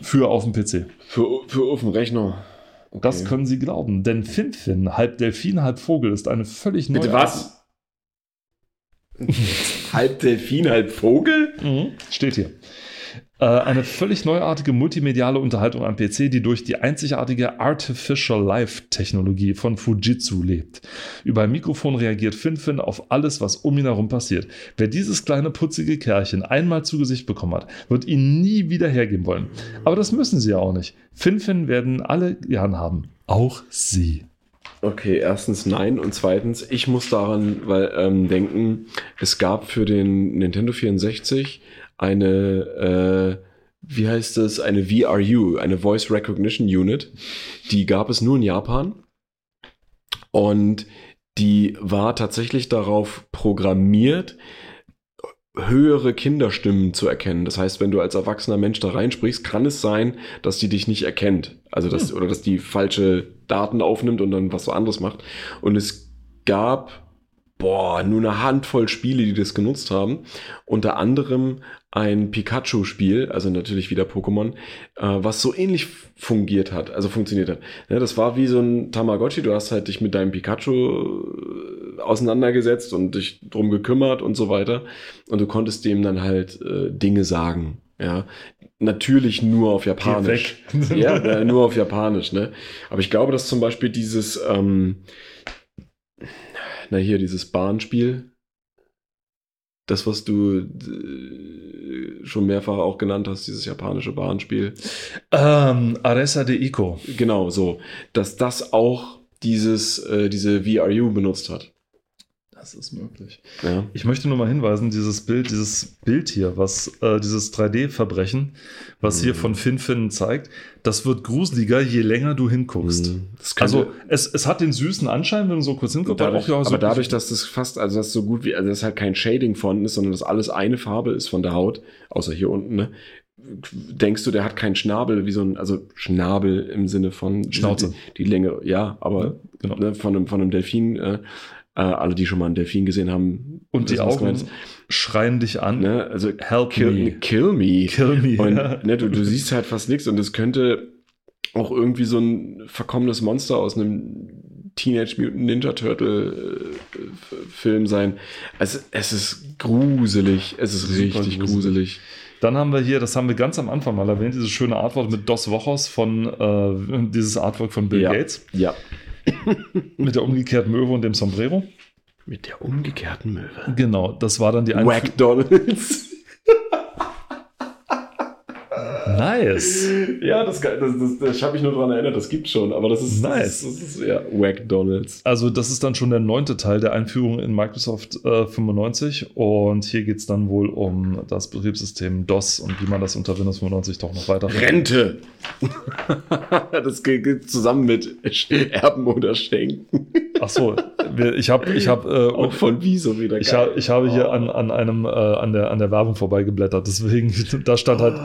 Für auf dem PC. Für, für auf dem Rechner. Okay. Das können Sie glauben, denn Finfin, halb Delfin, halb Vogel, ist eine völlig neue. Bitte was? halb Delfin, halb Vogel? Mhm, steht hier. Äh, eine völlig neuartige multimediale Unterhaltung am PC, die durch die einzigartige Artificial Life-Technologie von Fujitsu lebt. Über ein Mikrofon reagiert Finfin auf alles, was um ihn herum passiert. Wer dieses kleine putzige Kerlchen einmal zu Gesicht bekommen hat, wird ihn nie wieder hergeben wollen. Aber das müssen sie ja auch nicht. Finfin werden alle gern haben. Auch sie. Okay, erstens nein und zweitens, ich muss daran weil, ähm, denken, es gab für den Nintendo 64 eine, äh, wie heißt es, eine VRU, eine Voice Recognition Unit. Die gab es nur in Japan und die war tatsächlich darauf programmiert, höhere Kinderstimmen zu erkennen. Das heißt, wenn du als erwachsener Mensch da reinsprichst, kann es sein, dass die dich nicht erkennt. Also dass, oder dass die falsche Daten aufnimmt und dann was so anderes macht. Und es gab boah, nur eine Handvoll Spiele, die das genutzt haben. Unter anderem ein Pikachu-Spiel, also natürlich wieder Pokémon, äh, was so ähnlich fungiert hat, also funktioniert hat. Ja, das war wie so ein Tamagotchi, du hast halt dich mit deinem Pikachu äh, auseinandergesetzt und dich drum gekümmert und so weiter. Und du konntest dem dann halt äh, Dinge sagen. Ja, natürlich nur auf Japanisch. ja, äh, nur auf Japanisch, ne? Aber ich glaube, dass zum Beispiel dieses, ähm, na hier, dieses Bahnspiel, das, was du äh, schon mehrfach auch genannt hast, dieses japanische Bahnspiel. Ähm, Aresa de Ico. Genau, so. Dass das auch dieses, äh, diese VRU benutzt hat. Das ist möglich. Ja. Ich möchte nur mal hinweisen, dieses Bild, dieses Bild hier, was äh, dieses 3D-Verbrechen, was hier Mhm. von FinFin zeigt, das wird gruseliger, je länger du hinguckst. Mhm. Also es, es hat den süßen Anschein, wenn du so kurz hinguckst, dadurch, auch, ja, so aber dadurch, dass das fast, also das so gut wie, also das halt kein Shading von ist, sondern dass alles eine Farbe ist von der Haut, außer hier unten, ne? Denkst du, der hat keinen Schnabel, wie so ein, also Schnabel im Sinne von Schnauze. Die, die Länge, ja, aber Ja, genau. ne, von, einem, von einem Delfin, äh, äh, alle, die schon mal einen Delfin gesehen haben, Und die Augen gemeint ist. schreien dich an. Ne? Also Help kill me. Kill me. Kill me. Und ja. ne, du, du siehst halt fast nichts und es könnte auch irgendwie so ein verkommenes Monster aus einem Teenage Mutant Ninja Turtle äh, Film sein. Also es ist gruselig. Es ist Super richtig gruselig. gruselig. Dann haben wir hier, das haben wir ganz am Anfang mal erwähnt, dieses schöne Artwork mit Dos Wochos von, äh, dieses Artwork von Bill Ja. Gates Ja. Mit der umgekehrten Möwe und dem Sombrero. Mit der umgekehrten Möwe. Genau, das war dann die Einführung. Nice. ja, das, das, das, das habe ich nur daran erinnert, das gibt's schon, aber das ist Nice. Das ist, das ist ja Wack Donalds. Also das ist dann schon der neunte Teil der Einführung in Microsoft äh, 95 und hier geht es dann wohl um das Betriebssystem DOS und wie man das unter Windows 95 doch noch weiter Rente. das geht zusammen mit Erben oder Schenken. Ach so, ich habe ich hab, äh, Auch von Wieso wieder ich, geil. ha, ich habe hier Oh. an, an einem äh, an der an der Werbung vorbeigeblättert, deswegen da stand halt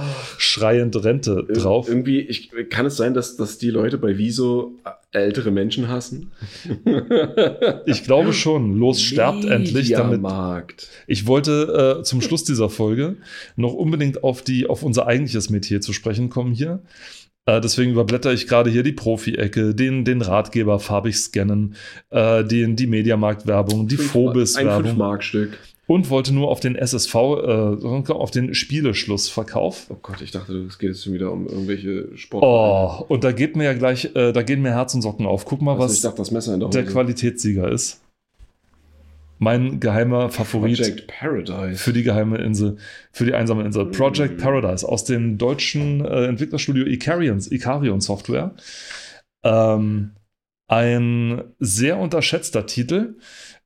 schreiend Rente Ir- drauf. Irgendwie, ich, kann es sein, dass, dass die Leute bei Wieso ältere Menschen hassen? Ich glaube schon. Los sterbt endlich damit. Markt. Ich wollte äh, zum Schluss dieser Folge noch unbedingt auf, die, auf unser eigentliches Metier zu sprechen kommen hier. Äh, deswegen überblätter ich gerade hier die Profi-Ecke, den, den Ratgeber farbig scannen, äh, den, die Mediamarkt-Werbung, die Ein Phobis-Werbung 5-Mark-Stück. Und wollte nur auf den SSV, äh, auf den Spieleschlussverkauf. Oh Gott, ich dachte, es geht jetzt schon wieder um irgendwelche Sport. Oh, und da geht mir ja gleich, äh, da gehen mir Herz und Socken auf. Guck mal, Also, was dachte, der der Qualitätssieger ist. Mein geheimer Favorit. Project Paradise. für die geheime Insel, für die einsame Insel. Project Mm. Paradise aus dem deutschen äh, Entwicklerstudio Icarion, Icarion Software. Ähm, ein sehr unterschätzter Titel.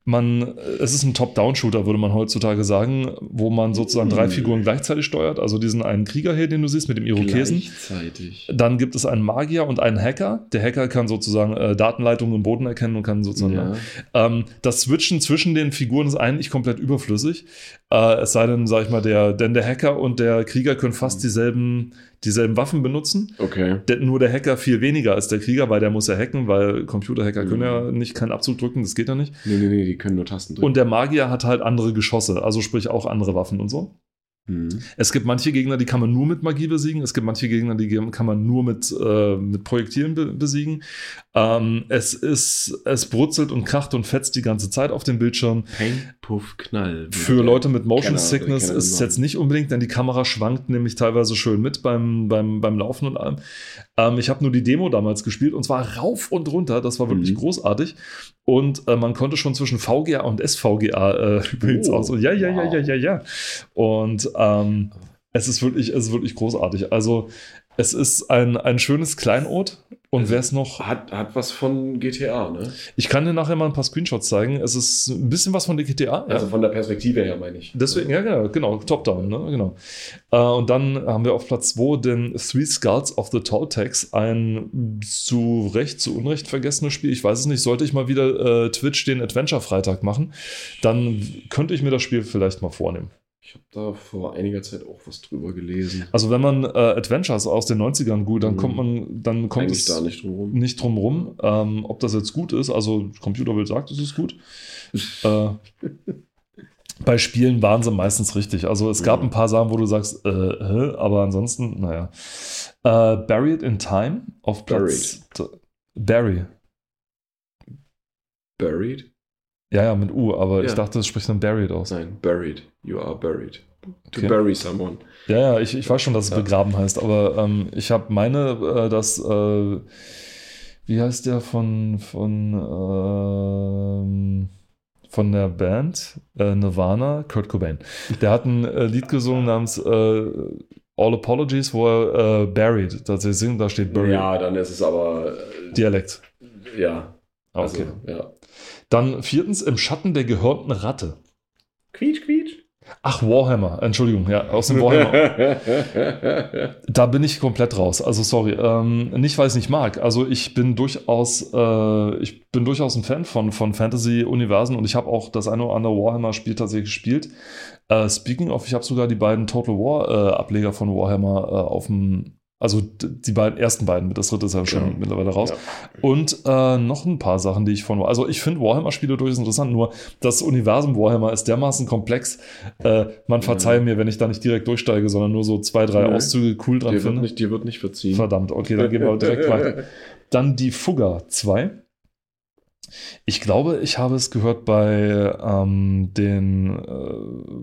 Man, es ist ein Top-Down-Shooter, würde man heutzutage sagen, wo man sozusagen drei Mm. Figuren gleichzeitig steuert. Also diesen einen Krieger hier, den du siehst, mit dem Irokesen. Gleichzeitig. Dann gibt es einen Magier und einen Hacker. Der Hacker kann sozusagen äh, Datenleitungen im Boden erkennen und kann sozusagen Ja. ähm, das Switchen zwischen den Figuren ist eigentlich komplett überflüssig. Äh, es sei denn, sag ich mal, der, denn der Hacker und der Krieger können fast dieselben, dieselben Waffen benutzen. Okay. Der, nur der Hacker viel weniger als der Krieger, weil der muss ja hacken, weil Computerhacker können ja nicht keinen Abzug drücken, das geht ja nicht. Nee, nee, nee, die können nur Tasten drücken. Und der Magier hat halt andere Geschosse, also sprich auch andere Waffen und so. Hm. Es gibt manche Gegner, die kann man nur mit Magie besiegen. Es gibt manche Gegner, die kann man nur mit, äh, mit Projektilen be besiegen. Ähm, es ist, es brutzelt und kracht und fetzt die ganze Zeit auf dem Bildschirm. Peng, Puff, Knall. Für Leute mit Motion Kenner- Sickness Kenner ist es jetzt nicht unbedingt, denn die Kamera schwankt nämlich teilweise schön mit beim, beim, beim Laufen und allem. Ähm, ich habe nur die Demo damals gespielt und zwar rauf und runter. Das war wirklich Mhm. großartig. Und äh, man konnte schon zwischen VGA und SVGA äh, übrigens Oh, aus. Ja, ja, ja, wow. ja, ja, ja. Und ähm, es ist wirklich, es ist wirklich großartig. Also es ist ein, ein schönes Kleinod. Und Also wer es noch, Hat, hat was von GTA, ne? ich kann dir nachher mal ein paar Screenshots zeigen. Es ist ein bisschen was von der GTA. ja. Also von der Perspektive her, meine ich. Deswegen, ja, genau, genau Top-Down, ne? genau. Äh, und dann haben wir auf Platz 2 den Three Skulls of the Toltecs, ein zu Recht, zu Unrecht vergessenes Spiel. Ich weiß es nicht, sollte ich mal wieder äh, Twitch den Adventure-Freitag machen, dann könnte ich mir das Spiel vielleicht mal vornehmen. Ich habe da vor einiger Zeit auch was drüber gelesen. Also wenn man äh, Adventures aus den 90ern gut, dann Mhm. kommt man, dann kommt Eigentlich es da nicht drum rum. nicht drum rum, ähm, ob das jetzt gut ist. Also Computerwelt sagt, es ist gut. äh, bei Spielen waren sie meistens richtig. Also es gab Ja. ein paar Sachen, wo du sagst, äh, aber ansonsten, naja. Äh, Buried in Time auf Platz. Barry. Buried? Ja, ja, mit U, aber ich Ja. dachte, es spricht dann Buried aus. Nein, buried. You are buried. To Okay. bury someone. Ja, ja, ich, ich weiß schon, dass es Ja. begraben heißt, aber ähm, ich habe meine, äh, dass, äh, wie heißt der von, von, ähm, von der Band äh, Nirvana, Kurt Cobain. Der hat ein äh, Lied gesungen namens äh, All Apologies, wo er äh, Buried tatsächlich singt, da steht Buried. Ja, dann ist es aber. äh, Dialekt. Ja. Ah, Also, Okay. ja. Dann viertens, im Schatten der gehörnten Ratte. Quietsch, quietsch. Ach, Warhammer, Entschuldigung, ja, aus dem Warhammer. Da bin ich komplett raus. Also sorry, ähm, nicht weil ich es nicht mag. Also ich bin durchaus, äh, ich bin durchaus ein Fan von, von Fantasy-Universen und ich habe auch das eine oder andere Warhammer-Spiel tatsächlich gespielt. Äh, speaking of, ich habe sogar die beiden Total War-Ableger von Warhammer äh, auf dem, also die beiden ersten beiden, das dritte ist ja schon Ja. mittlerweile raus. Ja. Und äh, noch ein paar Sachen, die ich von. Also, ich finde Warhammer-Spiele durchaus interessant, nur das Universum Warhammer ist dermaßen komplex. Äh, man verzeihe mir, wenn ich da nicht direkt durchsteige, sondern nur so zwei, drei Nee. Auszüge cool dran Dir wird, finde. nicht, dir wird nicht verziehen. Verdammt, okay, dann gehen wir direkt weiter. Dann die Fugger 2. Ich glaube, ich habe es gehört bei ähm, den äh,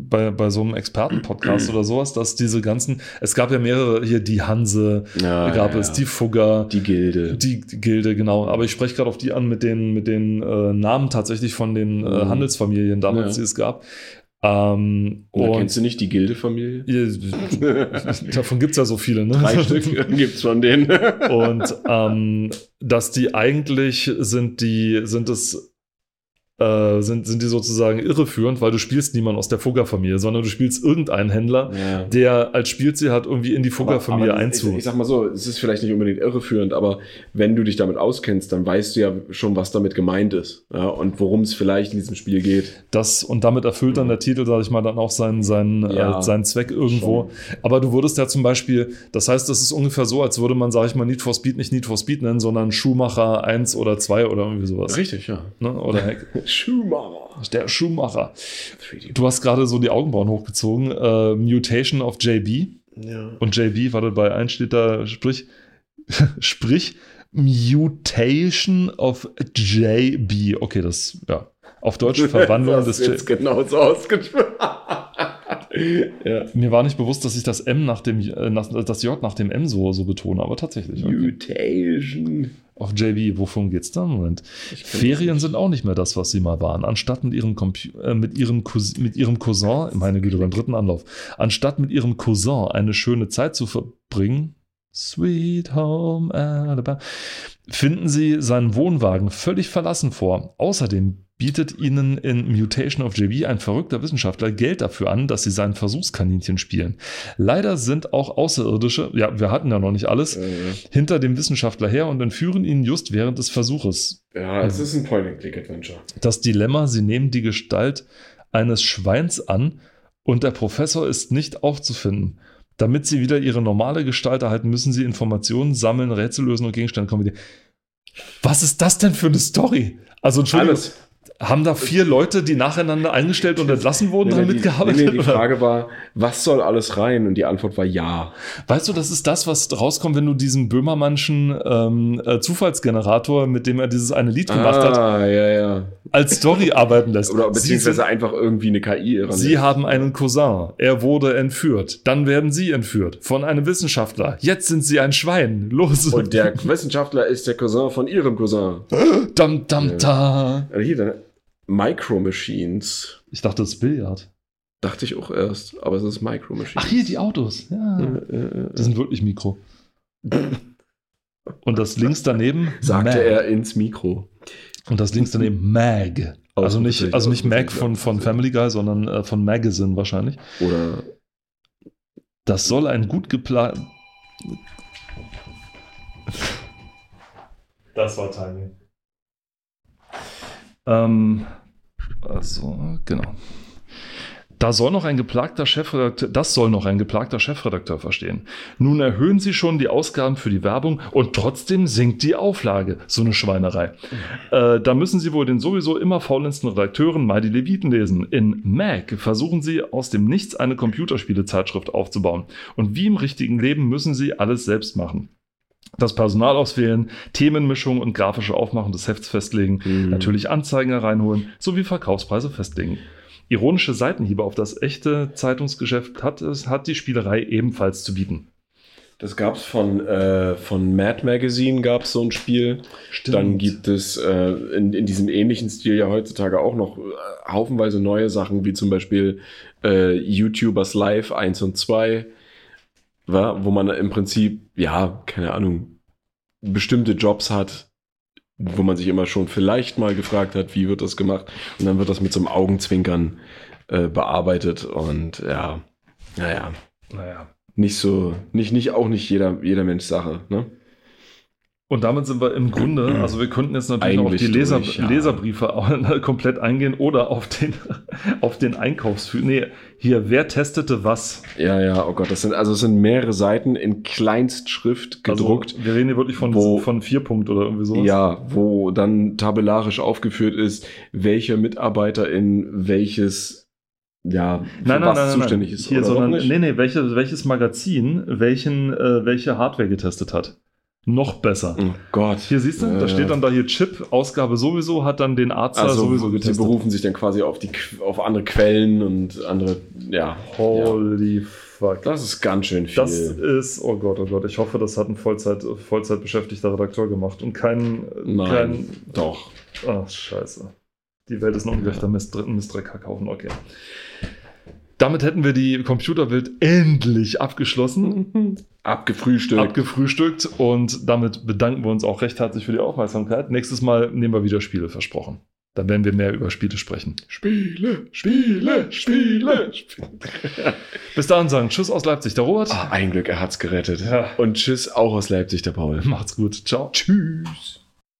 bei, bei so einem Experten-Podcast oder sowas, dass diese ganzen, es gab ja mehrere hier, die Hanse, Ja, gab ja, es die Fugger, Die Gilde. die Gilde, genau. Aber ich spreche gerade auf die an mit den, mit den äh, Namen tatsächlich von den äh, Mhm. Handelsfamilien damals, Ja. die es gab. Ähm, Oder und kennst du nicht die Gilde-Familie? Davon gibt es ja so viele, ne? Drei Stück gibt's von denen. Und ähm, dass die eigentlich sind die, sind es äh, sind, sind die sozusagen irreführend, weil du spielst niemanden aus der Fugger-Familie, sondern du spielst irgendeinen Händler, Ja. der als Spielziel hat, irgendwie in die Fugger-Familie Aber- aber einzu. Ich, ich sag mal so, es ist vielleicht nicht unbedingt irreführend, aber wenn du dich damit auskennst, dann weißt du ja schon, was damit gemeint ist ja, und worum es vielleicht in diesem Spiel geht. Das, und damit erfüllt dann der Titel, sag ich mal, dann auch seinen, seinen, Ja, äh, seinen Zweck irgendwo. Aber du würdest ja zum Beispiel, das heißt, das ist ungefähr so, als würde man, sag ich mal, Need for Speed nicht Need for Speed nennen, sondern Schumacher 1 oder 2 oder irgendwie sowas. Richtig, ja. Ne? Oder. Schumacher. Der Schumacher. Du hast gerade so die Augenbrauen hochgezogen. Äh, Mutation of JB. Ja. Und JB, warte, bei 1 steht da, sprich, sprich, Mutation of JB. Okay, das, ja. Auf Deutsch Verwandlung das des ist J jetzt genauso ausgesprochen. ja. Mir war nicht bewusst, dass ich das M nach dem, äh, nach, das J nach dem M so, so betone, aber tatsächlich. Okay. Mutation. Auf JB, wovon geht's da? Moment. Ferien sind auch nicht mehr das, was sie mal waren. Anstatt mit ihrem, Compu äh, mit ihrem, Cousin, mit ihrem Cousin, meine Güte, beim dritten Anlauf, anstatt mit ihrem Cousin eine schöne Zeit zu verbringen, Sweet Home Alabama, finden sie seinen Wohnwagen völlig verlassen vor. Außerdem bietet ihnen in Mutation of JB ein verrückter Wissenschaftler Geld dafür an, dass sie sein Versuchskaninchen spielen. Leider sind auch Außerirdische, ja, wir hatten ja noch nicht alles, Äh, hinter dem Wissenschaftler her und entführen ihn just während des Versuches. ja, es ist ein Point-and-Click-Adventure. Das Dilemma, sie nehmen die Gestalt eines Schweins an und der Professor ist nicht aufzufinden. Damit sie wieder ihre normale Gestalt erhalten, müssen sie Informationen sammeln, Rätsel lösen und Gegenstände kombinieren. Was ist das denn für eine Story? Also, Entschuldigung, Alles. Haben da vier Leute, die nacheinander eingestellt und entlassen wurden, Nee, dran die, mitgearbeitet? nee, nee, die? Frage war, was soll alles rein? Und die Antwort war ja. Weißt du, das ist das, was rauskommt, wenn du diesen Böhmermannschen ähm, äh, Zufallsgenerator, mit dem er dieses eine Lied gemacht hat, ah, ja, ja. als Story arbeiten lässt. Oder beziehungsweise sind- einfach irgendwie eine KI. ran- Sie haben einen Cousin. Er wurde entführt. Dann werden Sie entführt von einem Wissenschaftler. Jetzt sind Sie ein Schwein. Los. Und der Wissenschaftler ist der Cousin von ihrem Cousin. dam, dam, da. Also hier, dann Micro Machines. Ich dachte, das ist Billard. Dachte ich auch erst, aber es ist Micro Machines. Ach, hier die Autos. Ja. Äh, äh, Die sind wirklich Mikro. Und das links daneben. sagte Mag. er ins Mikro. Und das links daneben Mag. Also nicht, also nicht Mag von, von. Family Guy, sondern äh, von Magazine wahrscheinlich. Oder Das soll ein gut geplant. Das war Timing. Ähm, also, genau. Da soll noch ein geplagter Chefredakteur, das soll noch ein geplagter Chefredakteur verstehen. Nun erhöhen sie schon die Ausgaben für die Werbung und trotzdem sinkt die Auflage. So eine Schweinerei. Äh, da müssen sie wohl den sowieso immer faulensten Redakteuren mal die Leviten lesen. In Mac versuchen sie aus dem Nichts eine Computerspielezeitschrift aufzubauen. Und wie im richtigen Leben müssen sie alles selbst machen. Das Personal auswählen, Themenmischung und grafische Aufmachung des Hefts festlegen, Mhm. natürlich Anzeigen hereinholen sowie Verkaufspreise festlegen. Ironische Seitenhiebe auf das echte Zeitungsgeschäft hat, es, hat die Spielerei ebenfalls zu bieten. Das gab es von, äh, von Mad Magazine, gab es so ein Spiel. Dann gibt es äh, in, in diesem ähnlichen Stil ja heutzutage auch noch äh, haufenweise neue Sachen, wie zum Beispiel äh, YouTubers Live 1 und 2, wa, wo man im Prinzip, ja, keine Ahnung, bestimmte Jobs hat, wo man sich immer schon vielleicht mal gefragt hat, wie wird das gemacht? Und dann wird das mit so einem Augenzwinkern äh, bearbeitet und ja, naja, Naja. nicht so, nicht, nicht, auch nicht jeder, jeder Mensch Sache, ne? Und damit sind wir im Grunde, also wir könnten jetzt natürlich noch auf Eigentlich die Leser, durch, ja. Leserbriefe komplett eingehen oder auf den, auf den Einkaufsführer. Nee, hier, wer testete was? Ja, ja, oh Gott, das sind, also es sind mehrere Seiten in Kleinstschrift gedruckt. Also, wir reden hier wirklich von, wo- von vier Punkt oder irgendwie sowas. Ja, wo dann tabellarisch aufgeführt ist, welcher Mitarbeiter in welches, ja, für Nein, nein, was nein, nein, zuständig nein. ist. Hier, oder sondern, nee, nee, welche, welches Magazin welchen, äh, welche Hardware getestet hat. Noch besser. Oh Gott. Hier siehst du, da Äh, steht dann da hier Chip, Ausgabe sowieso, hat dann den Arzt also, sowieso sie getestet. berufen sich dann quasi auf die auf andere Quellen und andere, ja. ja. Holy fuck. Das ist ganz schön viel. Das ist, oh Gott, oh Gott, ich hoffe, das hat ein Vollzeit, Vollzeit beschäftigter Redakteur gemacht und kein, Nein, kein doch. Ach, scheiße. Die Welt ist ein ungerechter Mist, ein Mistdreckhaufen, okay. Damit hätten wir die Computerwelt endlich abgeschlossen, Abgefrühstückt. abgefrühstückt und damit bedanken wir uns auch recht herzlich für die Aufmerksamkeit. Nächstes Mal nehmen wir wieder Spiele, versprochen. Dann werden wir mehr über Spiele sprechen. Spiele, Spiele, Spiele, Spiele. Bis dahin sagen Tschüss aus Leipzig, der Robert. Ah, ein Glück, er hat's gerettet. Ja. Und tschüss, auch aus Leipzig, der Paul. Macht's gut. Ciao. Tschüss.